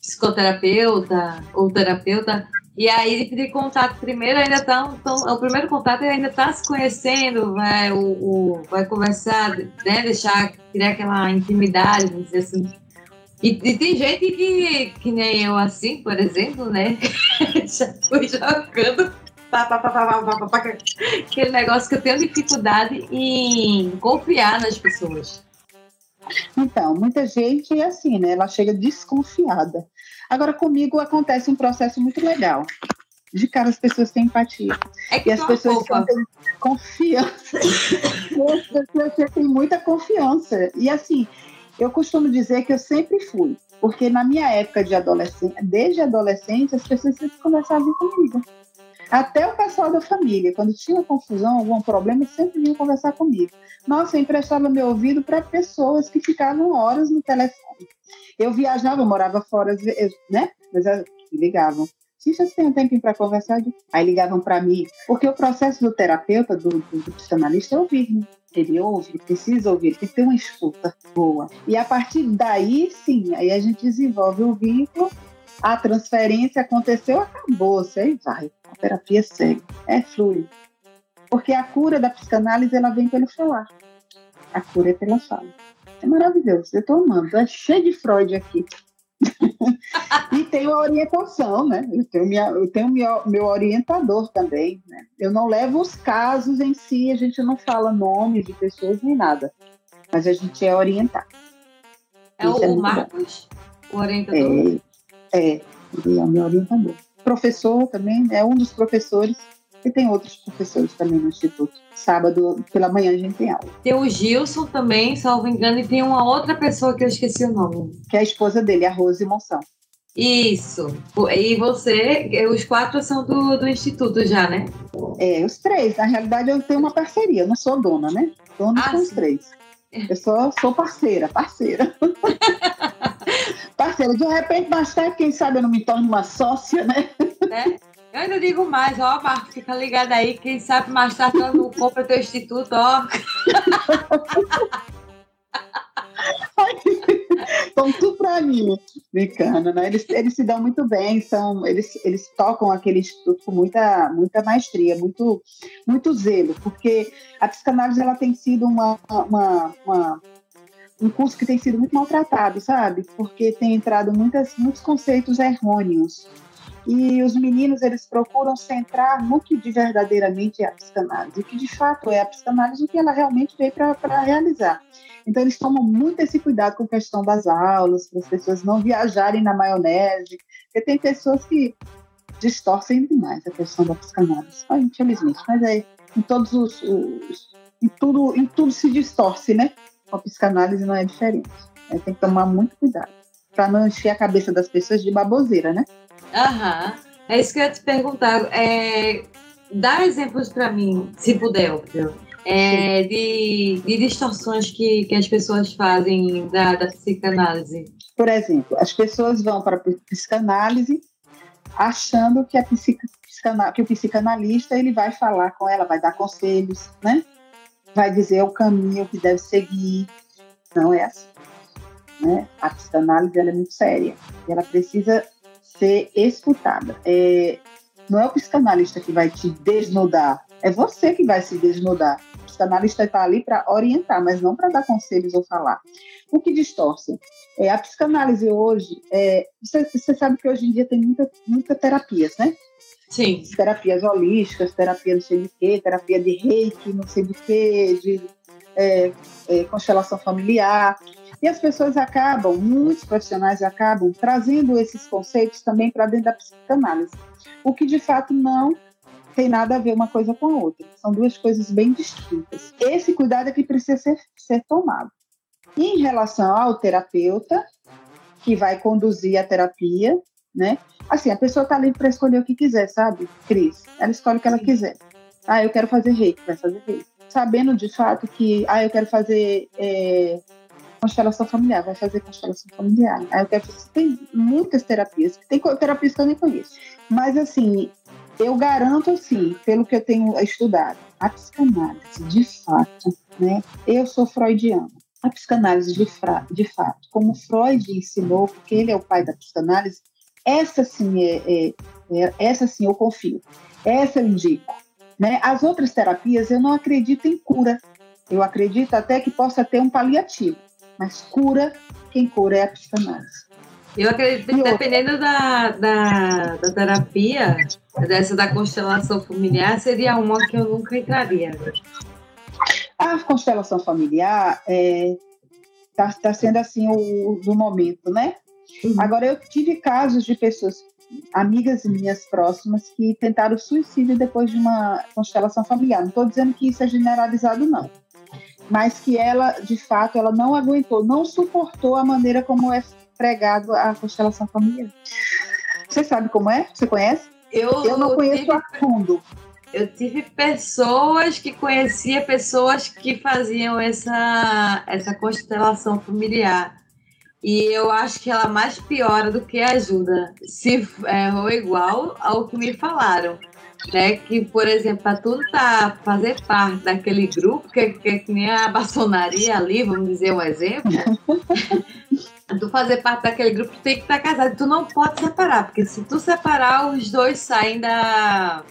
Speaker 1: psicoterapeuta, ou terapeuta. E aí de contato primeiro, ainda tá, então, o primeiro contato ainda está se conhecendo, vai, o, o, vai conversar, né, deixar, criar aquela intimidade, vamos dizer assim. E, e, tem gente que, que nem eu assim, por exemplo, né, já fui jogando pá, pá, pá, pá, aquele negócio que eu tenho dificuldade em confiar nas pessoas.
Speaker 2: Então, muita gente é assim, né? Ela chega desconfiada. Agora, comigo acontece um processo muito legal. De cara, as pessoas têm empatia.
Speaker 1: É
Speaker 2: e as pessoas têm confiança. as pessoas têm muita confiança. E assim, eu costumo dizer que eu sempre fui. Porque na minha época de adolescente, desde adolescente, as pessoas sempre conversavam comigo. Até o pessoal da família, quando tinha confusão, algum problema, sempre vinha conversar comigo. Nossa, eu emprestava meu ouvido para pessoas que ficavam horas no telefone. Eu viajava, eu morava fora, né? Mas ligavam. Se vocês têm um tempinho para conversar, aí ligavam para mim. Porque o processo do terapeuta, do, do, do psicanalista, é ouvir, né? Ele ouve, ele precisa ouvir, tem que ter uma escuta boa. E a partir daí, sim, aí a gente desenvolve o vínculo a transferência aconteceu, acabou, aí vai. A terapia segue, é fluido. Porque a cura da psicanálise, ela vem pelo falar. A cura é pela fala. É maravilhoso, eu estou amando. É cheio de Freud aqui. e tenho a orientação, né? Eu tenho, minha, eu tenho meu, meu orientador também, né? Eu não levo os casos em si, a gente não fala nomes de pessoas nem nada, mas a gente é orientado.
Speaker 1: É Isso o, é Marcos, bom. o orientador?
Speaker 2: É, é, ele é o meu orientador. Professor também, é um dos professores e tem outros professores também no Instituto. Sábado, pela manhã, a gente tem aula.
Speaker 1: Tem o Gilson também, salvo engano, e tem uma outra pessoa que eu esqueci o nome.
Speaker 2: Que é a esposa dele, a Rose Monção.
Speaker 1: Isso. E você, os quatro são do, do Instituto já, né?
Speaker 2: É, os três. Na realidade, eu tenho uma parceria, eu não sou dona, né? Dona ah, são os três. Eu sou, sou parceira, parceira. parceira. De repente, mais tarde, quem sabe eu não me torno uma sócia, né?
Speaker 1: né? Eu ainda digo mais, ó, Marco, fica ligado aí, quem sabe mais tarde eu não compra teu instituto, ó.
Speaker 2: São tudo para mim, brincando, né? Eles, eles se dão muito bem, são, eles, eles tocam aquele instituto com muita, muita maestria, muito, muito zelo, porque a psicanálise ela tem sido uma, uma, uma um curso que tem sido muito maltratado, sabe? Porque tem entrado muitas, muitos conceitos errôneos. E os meninos, eles procuram centrar no que de verdadeiramente é a psicanálise, o que de fato é a psicanálise, o que ela realmente veio para realizar. Então, eles tomam muito esse cuidado com a questão das aulas, para as pessoas não viajarem na maionese, porque tem pessoas que distorcem demais a questão da psicanálise, infelizmente, mas é em todos os, os, em tudo em tudo se distorce, né? A psicanálise não é diferente. É, tem que tomar muito cuidado para não encher a cabeça das pessoas de baboseira, né?
Speaker 1: Aham. É isso que eu ia te perguntar. É, dá exemplos para mim, se puder, óbvio é, de, de, distorções que, que as pessoas fazem da, da psicanálise?
Speaker 2: Por exemplo, as pessoas vão para a psicanálise achando que, a que o psicanalista ele vai falar com ela, vai dar conselhos, né? vai dizer o caminho que deve seguir. Não é assim. Né? A psicanálise ela é muito séria e ela precisa ser escutada. É, não é o psicanalista que vai te desnudar, é você que vai se desnudar psicanalista está ali para orientar, mas não para dar conselhos ou falar. O que distorce? É, a psicanálise hoje, é, você, você, sabe que hoje em dia tem muita, muita terapias, né?
Speaker 1: Sim.
Speaker 2: Terapias holísticas, terapia não sei de quê, terapia de reiki, não sei de quê, de é, é, constelação familiar. E as pessoas acabam, muitos profissionais acabam trazendo esses conceitos também para dentro da psicanálise, o que de fato não tem nada a ver uma coisa com a outra. São duas coisas bem distintas. Esse cuidado é que precisa ser, ser tomado. em relação ao terapeuta, que vai conduzir a terapia, né? Assim, a pessoa está livre para escolher o que quiser, sabe, Cris? Ela escolhe o que ela quiser. Ah, eu quero fazer reiki, vai fazer reiki. Sabendo de fato que, ah, eu quero fazer é, constelação familiar, vai fazer constelação familiar. Ah, eu quero fazer... Tem muitas terapias. Tem terapias que eu nem conheço. Mas, assim, eu garanto, assim, pelo que eu tenho estudado, a psicanálise, de fato, né? Eu sou freudiana. A psicanálise, de, fra, de fato, como Freud ensinou, porque ele é o pai da psicanálise, essa sim é, é, É, essa sim eu confio. Essa eu indico. Né? As outras terapias eu não acredito em cura. Eu acredito até que possa ter um paliativo, mas cura, quem cura é a psicanálise.
Speaker 1: Eu acredito que dependendo da, da, da, terapia, dessa da constelação familiar, seria uma que eu nunca entraria.
Speaker 2: A constelação familiar está é, tá, tá sendo assim o do momento, né? Uhum. Agora, eu tive casos de pessoas, amigas minhas próximas, que tentaram suicídio depois de uma constelação familiar. Não estou dizendo que isso é generalizado, não. Mas que ela, de fato, ela não aguentou, não suportou a maneira como é pregado a constelação familiar. Você sabe como é? Você conhece?
Speaker 1: Eu,
Speaker 2: eu não conheço tive, a fundo.
Speaker 1: Eu tive pessoas que conhecia pessoas que faziam essa, essa constelação familiar. E eu acho que ela mais piora do que ajuda. Se errou igual ao que me falaram. Né, que, por exemplo, para tu tá, fazer parte daquele grupo, que, que, é que nem a maçonaria ali, vamos dizer um exemplo, tu fazer parte daquele grupo, tu tem que estar tá casado. Tu não pode separar, porque se tu separar, os dois saem da,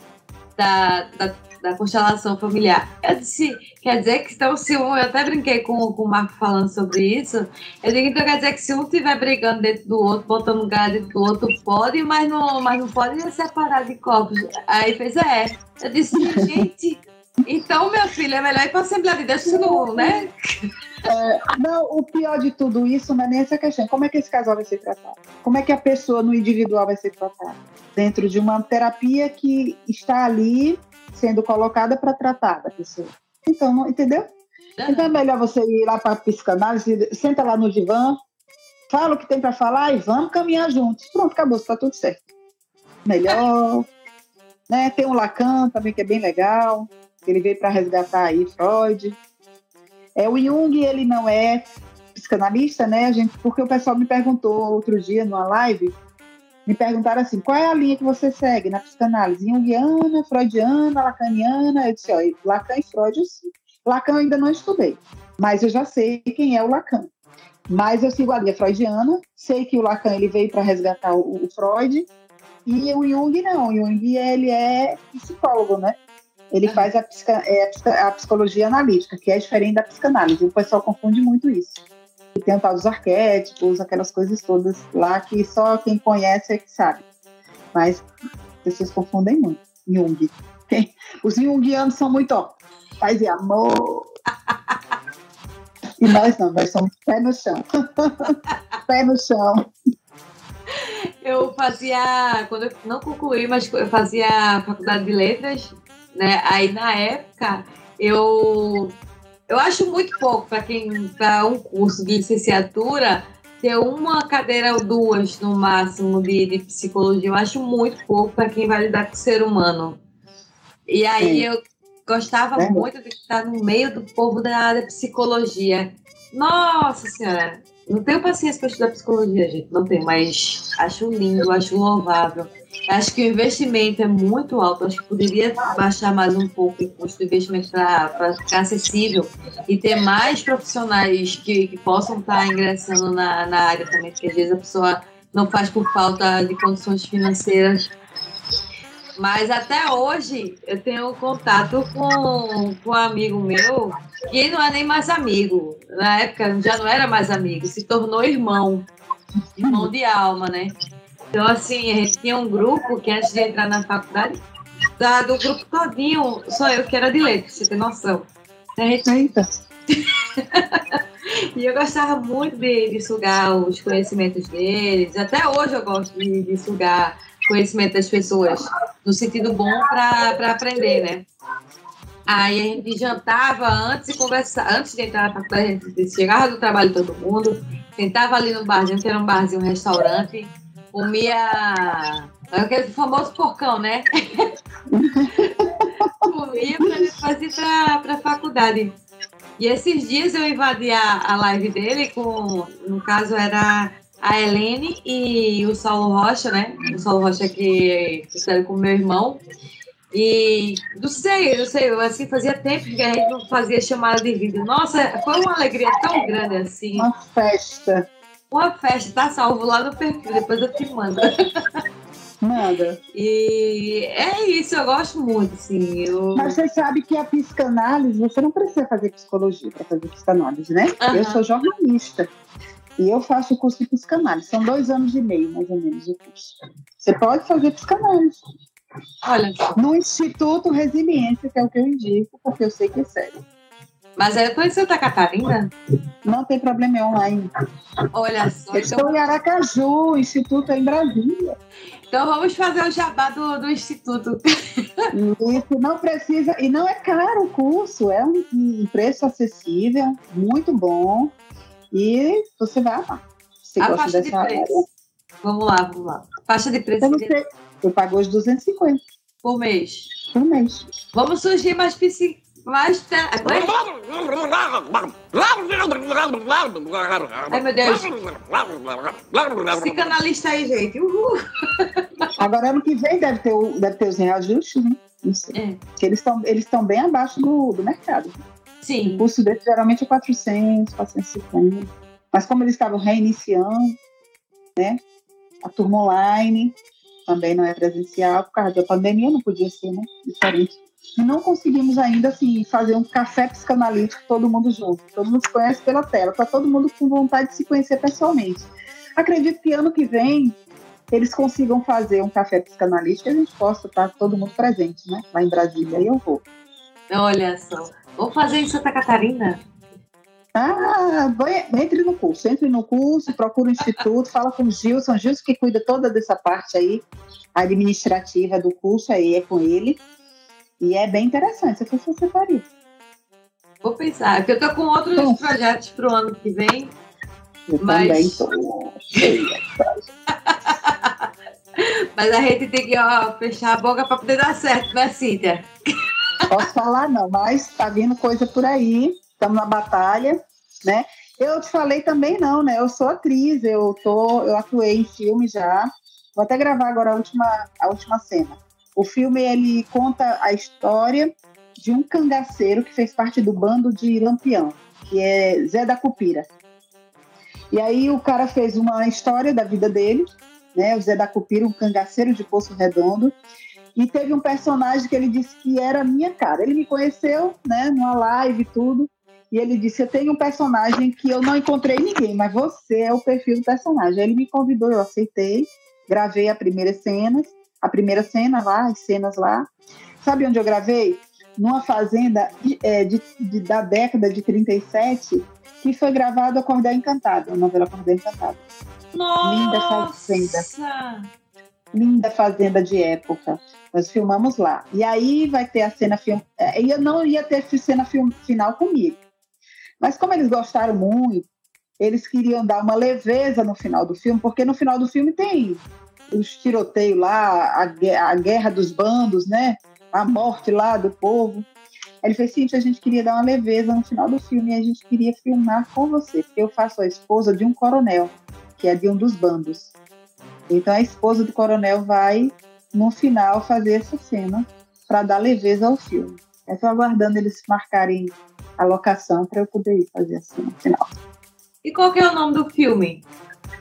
Speaker 1: da, da da constelação familiar. Eu disse, quer dizer que então, se um, eu até brinquei com, com o Marco falando sobre isso, eu digo, então quer dizer que se um estiver brigando dentro do outro, botando lugar dentro do outro, pode, mas não, mas não pode separar de corpos. Aí fez, é. Eu disse, gente, então, meu filho, é melhor ir para a Assembleia de Deus, não, né?
Speaker 2: É, não, o pior de tudo isso não é nem essa questão. Como é que esse casal vai ser tratado? Como é que a pessoa no individual vai ser tratada? Dentro de uma terapia que está ali sendo colocada para tratar da pessoa. Então, não, entendeu? Então é melhor você ir lá para a psicanálise, senta lá no divã, fala o que tem para falar e vamos caminhar juntos. Pronto, acabou, está tudo certo. Melhor. né? Tem um Lacan também que é bem legal, ele veio para resgatar aí Freud. É, o Jung, ele não é psicanalista, né, gente? Porque o pessoal me perguntou outro dia numa live me perguntaram assim, qual é a linha que você segue na psicanálise? Jungiana, freudiana, lacaniana? Eu disse, ó, Lacan e Freud eu sim. Lacan eu ainda não estudei, mas eu já sei quem é o Lacan. Mas eu sigo a linha freudiana, sei que o Lacan ele veio para resgatar o, o, Freud, e o Jung não, o Jung ele é psicólogo, né? Ele faz a, psica, é a psicologia analítica, que é diferente da psicanálise. O pessoal confunde muito isso tem o tal dos arquétipos, aquelas coisas todas lá que só quem conhece é que sabe. Mas as pessoas confundem muito. Jung. Os jungianos são muito, ó, paz e amor. E nós não, nós somos pé no chão. pé no chão.
Speaker 1: Eu fazia, quando eu não concluí, mas eu fazia faculdade de letras, né? Aí na época eu eu acho muito pouco para quem para um curso de licenciatura ter uma cadeira ou duas no máximo de, de psicologia. Eu acho muito pouco para quem vai lidar com o ser humano. E aí Sim. eu gostava é. muito de estar no meio do povo da área de psicologia. Nossa Senhora, não tenho paciência para estudar psicologia, gente, não tenho, mas acho lindo, acho louvável. Acho que o investimento é muito alto, acho que poderia baixar mais um pouco o custo do investimento para ficar acessível e ter mais profissionais que, que possam estar ingressando na, na área também, porque às vezes a pessoa não faz por falta de condições financeiras. Mas até hoje eu tenho contato com, com um amigo meu que não é nem mais amigo. Na época já não era mais amigo, se tornou irmão, irmão de alma, né? Então, assim, a gente tinha um grupo que antes de entrar na faculdade, da, do grupo todinho, só eu que era de leite, pra você ter noção. A gente... Eita. e eu gostava muito de, de, sugar os conhecimentos deles. Até hoje eu gosto de, de sugar conhecimento das pessoas, no sentido bom para aprender, né? Aí a gente jantava antes de conversar, antes de entrar na faculdade, a gente chegava do trabalho todo mundo, sentava ali no barzinho, que era um barzinho, um restaurante, comia aquele famoso porcão, né? comia para depois ir para a faculdade. E esses dias eu invadi a, a live dele com, no caso era a Helene e o Saulo Rocha, né? O Saulo Rocha que fizeram com meu irmão. E não sei, não sei, assim, fazia tempo que a gente não fazia chamada de vídeo. Nossa, foi uma alegria tão grande assim.
Speaker 2: Uma festa
Speaker 1: uma festa, tá salvo lá no perfil, depois eu te mando.
Speaker 2: Manda.
Speaker 1: E é isso, eu gosto muito, assim. Eu...
Speaker 2: Mas você sabe que a psicanálise, você não precisa fazer psicologia para fazer psicanálise, né?
Speaker 1: Aham.
Speaker 2: Eu sou jornalista. E eu faço o curso de psicanálise. São dois anos e meio, mais ou menos, o curso. Você pode fazer psicanálise.
Speaker 1: Olha só.
Speaker 2: No Instituto Resiliência, que é o que eu indico, porque eu sei que é sério.
Speaker 1: Mas é foi em Santa Catarina?
Speaker 2: Não tem problema, é online.
Speaker 1: Olha só.
Speaker 2: Eu
Speaker 1: Então,
Speaker 2: estou em Aracaju, o Instituto é em Brasília.
Speaker 1: então vamos fazer o jabá do, do Instituto.
Speaker 2: Isso não precisa, e não é caro o curso, é um, um preço acessível, muito bom, e você vai amar. Você
Speaker 1: A
Speaker 2: gosta
Speaker 1: faixa de
Speaker 2: dessa área?
Speaker 1: preço. Vamos lá, vamos lá. Faixa de preço
Speaker 2: Eu sei, eu pago os 250
Speaker 1: por mês.
Speaker 2: por mês.
Speaker 1: Vamos surgir mais psi... mais te... Ai, meu Deus. Psicanalista aí, gente. Uhul.
Speaker 2: Agora, ano que vem deve ter, deve ter os reajustes, né? Não sei.
Speaker 1: É.
Speaker 2: Porque eles estão eles bem abaixo do, do mercado. O
Speaker 1: Sim.
Speaker 2: custo deles geralmente é 400, 450. Mas como eles estavam reiniciando, né? A turma online também não é presencial, por causa da pandemia não podia ser, né? Diferente. E não conseguimos ainda, assim, fazer um café psicanalítico todo mundo junto. Todo mundo se conhece pela tela, tá todo mundo com vontade de se conhecer pessoalmente. Acredito que ano que vem eles consigam fazer um café psicanalítico e a gente possa estar todo mundo presente, né? Lá em Brasília, aí eu vou.
Speaker 1: Olha só. Vamos fazer em Santa Catarina?
Speaker 2: Ah, vai- entre no curso, entre no curso, procura o instituto, fala com o Gilson, Gilson que cuida toda dessa parte aí, administrativa do curso, aí é com ele. E é bem interessante, se fosse você faria.
Speaker 1: Vou pensar. Porque eu tô com outros
Speaker 2: Bom.
Speaker 1: projetos pro ano que vem.
Speaker 2: Eu
Speaker 1: Mas-
Speaker 2: também tô cheia.
Speaker 1: Mas a gente tem que ó, fechar a boca para poder dar certo, né, Cíntia?
Speaker 2: Posso falar não, mas tá vindo coisa por aí, estamos na batalha, né? Eu te falei também não, né? Eu sou atriz, eu tô, eu atuei em filme já. Vou até gravar agora a última, a última cena. O filme ele conta a história de um cangaceiro que fez parte do bando de Lampião, que é Zé da Cupira. E aí o cara fez uma história da vida dele, né? O Zé da Cupira, um cangaceiro de Poço Redondo, e teve um personagem que ele disse que era a minha cara. Ele me conheceu, né, numa live e tudo, e ele disse: Eu tenho um personagem que eu não encontrei ninguém, mas você é o perfil do personagem. Aí ele me convidou, eu aceitei, gravei a primeira cena, a primeira cena lá, as cenas lá. Sabe onde eu gravei? Numa fazenda é, de, de- da década de 37, que foi gravado a Cordel Encantada, a novela Cordel Encantada. Linda fazenda. Linda fazenda de época. Nós filmamos lá. E aí vai ter a cena film... é, Eu não ia ter cena film... final comigo. Mas como eles gostaram muito, eles queriam dar uma leveza no final do filme, porque no final do filme tem os tiroteios lá, a, a guerra dos bandos, né? A morte lá do povo. Ele fez, Cintia, a gente queria dar uma leveza no final do filme e a gente queria filmar com você, eu faço a esposa de um coronel, que é de um dos bandos. Então a esposa do coronel vai, no final, fazer essa cena para dar leveza ao filme. Eu estou aguardando eles marcarem a locação para eu poder ir fazer a cena final.
Speaker 1: E qual que é o nome do filme?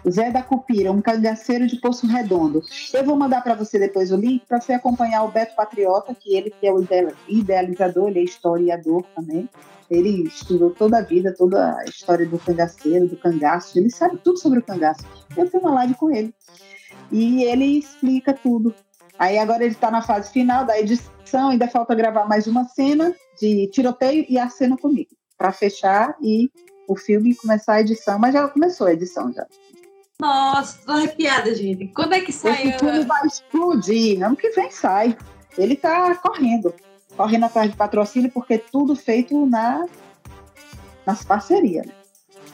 Speaker 2: Zé da Cupira, um cangaceiro de Poço Redondo. Eu vou mandar para você depois o link para você acompanhar o Beto Patriota, que ele que é o ide- idealizador, ele é historiador também. Ele estudou toda a vida, toda a história do cangaceiro, do cangaço. Ele sabe tudo sobre o cangaço. Eu tenho uma live com ele. E ele explica tudo. Aí agora ele está na fase final da edição, ainda falta gravar mais uma cena de tiroteio e a cena comigo, para fechar e o filme começar a edição. Mas já começou a edição já.
Speaker 1: Nossa, tô arrepiada, gente. Quando é que sai?
Speaker 2: Esse filme vai explodir. Ano que vem sai. Ele tá correndo. Correndo atrás de patrocínio, porque é tudo feito na, nas parcerias. né?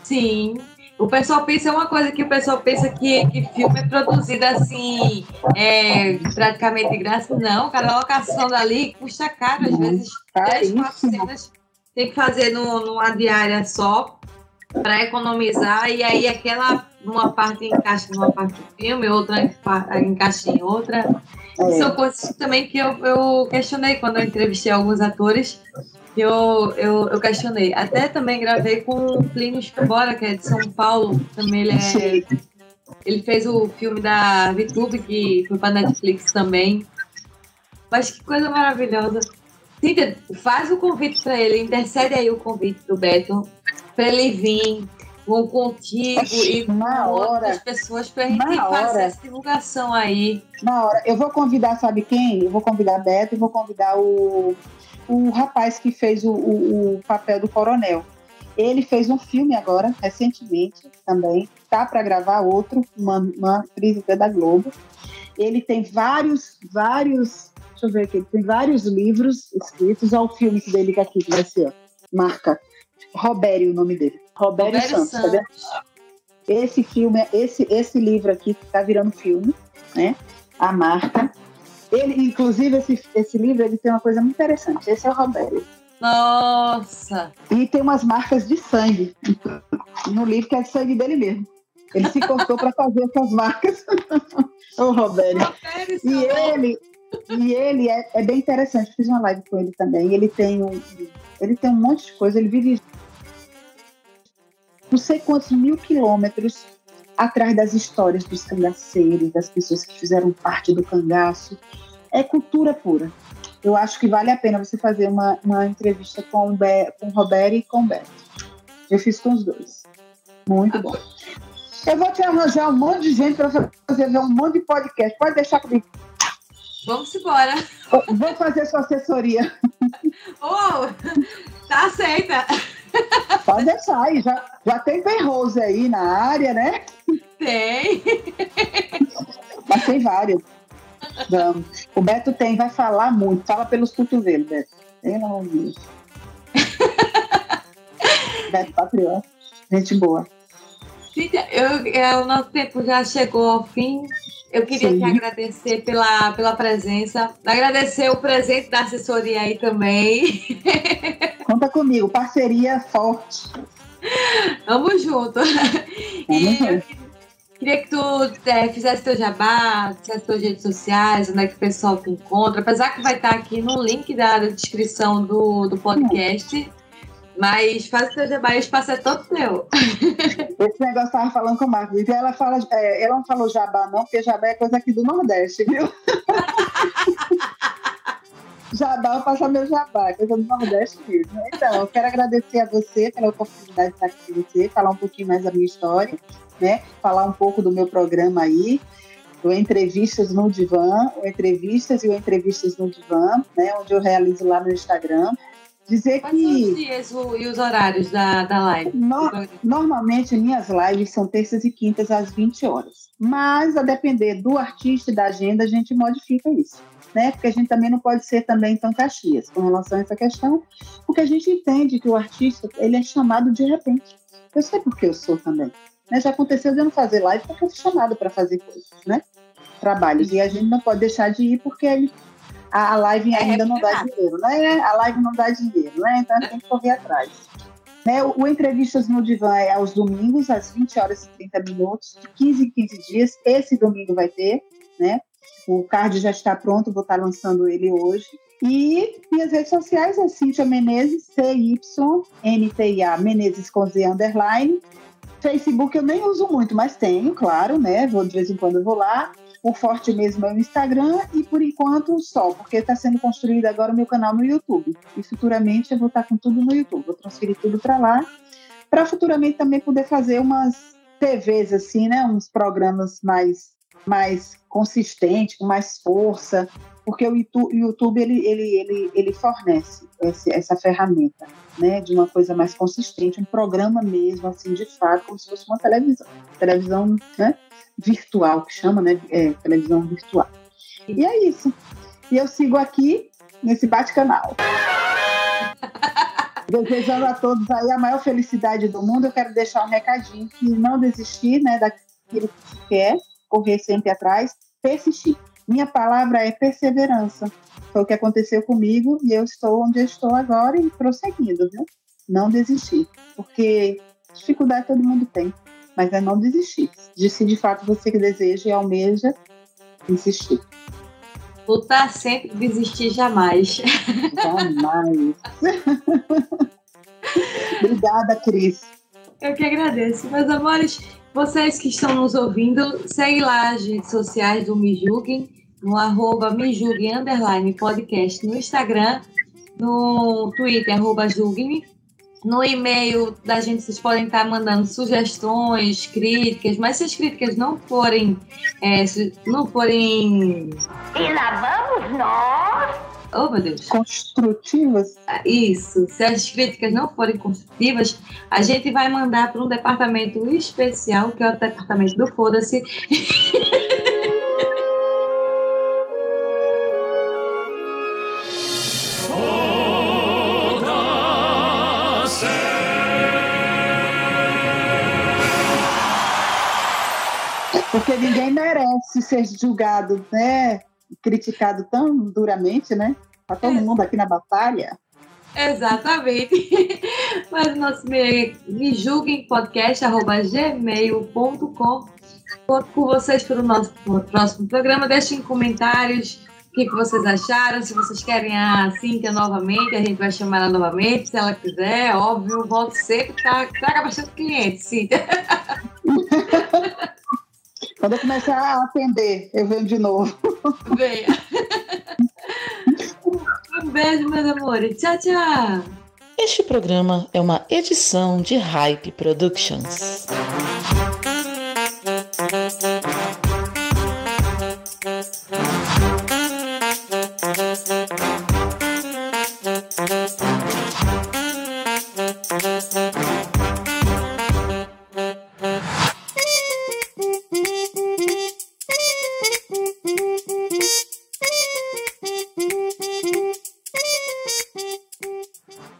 Speaker 1: Sim. O pessoal pensa uma coisa que o pessoal pensa que, que filme é produzido assim, é, praticamente graça. Não, cara, a locação dali custa caro, às vezes três, quatro
Speaker 2: Caríssimo.
Speaker 1: cenas tem que fazer no, numa diária só para economizar e aí aquela uma parte encaixa numa parte do filme, outra encaixa em outra.
Speaker 2: É.
Speaker 1: São coisas também que eu, eu questionei quando eu entrevistei alguns atores. que Eu, eu, eu questionei. Até também gravei com o Plínio Espambora, que é de São Paulo. Também ele é. Ele fez o filme da VTube, que foi pra Netflix também. Mas que coisa maravilhosa. Cíntia, faz o convite para ele, intercede aí o convite do Beto, para ele vir vão contigo e com
Speaker 2: hora.
Speaker 1: outras pessoas para a gente fazer
Speaker 2: hora.
Speaker 1: essa divulgação aí.
Speaker 2: Na hora, eu vou convidar, sabe quem? Eu vou convidar Beto e vou convidar o, o rapaz que fez o, o, o papel do coronel. Ele fez um filme agora, recentemente também. Tá para gravar outro, uma, uma atriz da Globo. Ele tem vários, vários. Deixa eu ver aqui. Tem vários livros escritos. Olha o filme dele que aqui, que vai ser. Marca. Robério, o nome dele. Robério,
Speaker 1: Roberto
Speaker 2: Santos, tá vendo? Esse filme, esse, esse livro aqui que está virando filme, né? A marca. Ele, inclusive, esse, esse livro ele tem uma coisa muito interessante. Esse é o Robério.
Speaker 1: Nossa!
Speaker 2: E tem umas marcas de sangue no livro, que é sangue dele mesmo. Ele se cortou para fazer essas marcas. o Robério. E ele, e ele é, é bem interessante. Fiz uma live com ele também. Ele tem um, ele tem um monte de coisa. Ele vive não sei quantos mil quilômetros atrás das histórias dos cangaceiros, das pessoas que fizeram parte do cangaço. É cultura pura. Eu acho que vale a pena você fazer uma, uma entrevista com o, Be com o Roberto e com o Beto. Eu fiz com os dois. Muito bom. Eu vou te arranjar um monte de gente para fazer um monte de podcast. Pode deixar comigo.
Speaker 1: Vamos embora.
Speaker 2: Vou fazer sua assessoria.
Speaker 1: Oh, tá aceita.
Speaker 2: Pode deixar aí. Já, já tem Ben Rose aí na área, né?
Speaker 1: Tem.
Speaker 2: Mas tem vários. Vamos. O Beto tem, vai falar muito. Fala pelos cotovelos, Beto. Pelo amor de Deus. Beto Patriota. Gente boa.
Speaker 1: Cíntia, eu, o nosso tempo já chegou ao fim. Eu queria
Speaker 2: Sim.
Speaker 1: te agradecer pela, pela presença. Agradecer o presente da assessoria aí também.
Speaker 2: Conta comigo. Parceria forte.
Speaker 1: Tamo junto. E eu queria que tu é, fizesse teu jabá, fizesse tuas redes sociais, onde é que o pessoal te encontra. Apesar que vai estar aqui no link da descrição do, do podcast. Mas faz o teu jabá e espaço é todo teu.
Speaker 2: Esse negócio tava falando com o Marcos. E ela, fala, é, ela não falou jabá, não, porque jabá é coisa aqui do Nordeste, viu? jabá, eu faço meu jabá, coisa do Nordeste mesmo. Então, eu quero agradecer a você pela oportunidade de estar aqui com você, falar um pouquinho mais da minha história, né? Falar um pouco do meu programa aí, o Entrevistas no Divã, o Entrevistas e o Entrevistas no Divã, né? Onde eu realizo lá no Instagram. Dizer
Speaker 1: Quais são
Speaker 2: que.
Speaker 1: os dias e os horários da, da live?
Speaker 2: No- Normalmente, minhas lives são terças e quintas às 20 horas. Mas, a depender do artista e da agenda, a gente modifica isso. Né? Porque a gente também não pode ser também tão caxias com relação a essa questão, porque a gente entende que o artista ele é chamado de repente. Eu sei porque eu sou também. Né? Já aconteceu de eu não fazer live porque eu fui chamada para fazer coisas, né? Trabalhos. E a gente não pode deixar de ir porque ele- a live
Speaker 1: É
Speaker 2: ainda não dá dinheiro, né? A live não dá dinheiro, né? Então a gente tem que correr atrás. Né, o, o Entrevistas no Divã é aos domingos, às 20 horas e 30 minutos, de 15 em 15 dias. Esse domingo vai ter, né? O card já está pronto, vou estar lançando ele hoje. E minhas redes sociais é Cíntia Menezes, C-Y-N-T-I-A, Menezes com Z underline. Facebook eu nem uso muito, mas tenho, claro, né? Vou, de vez em quando eu vou lá. O forte mesmo é o Instagram e por enquanto só, porque está sendo construído agora o meu canal no YouTube. E futuramente eu vou estar com tudo no YouTube, vou transferir tudo para lá, para futuramente também poder fazer umas TVs assim, né? Uns programas mais mais consistentes, com mais força, porque o YouTube ele, ele, ele, ele fornece esse- essa ferramenta, né? De uma coisa mais consistente, um programa mesmo, assim, de fato, como se fosse uma televisão, televisão, né? Virtual, que chama, né? É, televisão virtual. E é isso. E eu sigo aqui nesse bate-canal. Desejando a todos aí a maior felicidade do mundo, eu quero deixar um recadinho que não desistir, né, daquilo que se quer, correr sempre atrás, persistir. Minha palavra é perseverança. Foi o que aconteceu comigo e eu estou onde eu estou agora e prosseguindo, viu? Não desistir, porque dificuldade todo mundo tem mas é não desistir. De se de fato você que deseja e almeja, insistir.
Speaker 1: Lutar sempre, desistir jamais.
Speaker 2: Jamais. Obrigada, Cris.
Speaker 1: Eu que agradeço. Meus amores, Vocês que estão nos ouvindo, segue lá as redes sociais do Me Julguem, no arroba Me Julguem, podcast no Instagram, no Twitter, arroba Julguem, no e-mail da gente, vocês podem estar mandando sugestões, críticas, mas se as críticas não forem, é, não forem...
Speaker 3: E lá vamos nós
Speaker 1: oh meu Deus.
Speaker 2: Construtivas?
Speaker 1: Isso. Se as críticas não forem construtivas, a gente vai mandar para um departamento especial, que é o departamento do Foda-se.
Speaker 2: Porque ninguém merece ser julgado, né? criticado tão duramente, né? Para todo é. mundo aqui na batalha.
Speaker 1: Exatamente. Mas o nosso e-mail é me julguem podcast, arroba gmail.com. Conto com vocês para o nosso próximo programa. Deixem comentários o que, que vocês acharam. Se vocês querem a Cíntia novamente, a gente vai chamar ela novamente, se ela quiser. Óbvio, volte sempre, tá? traga bastante cliente, Cíntia.
Speaker 2: Quando eu começar a atender, eu venho de novo.
Speaker 1: Venha. Um beijo, meus amores. Tchau, tchau.
Speaker 4: Este programa é uma edição de Hype Productions.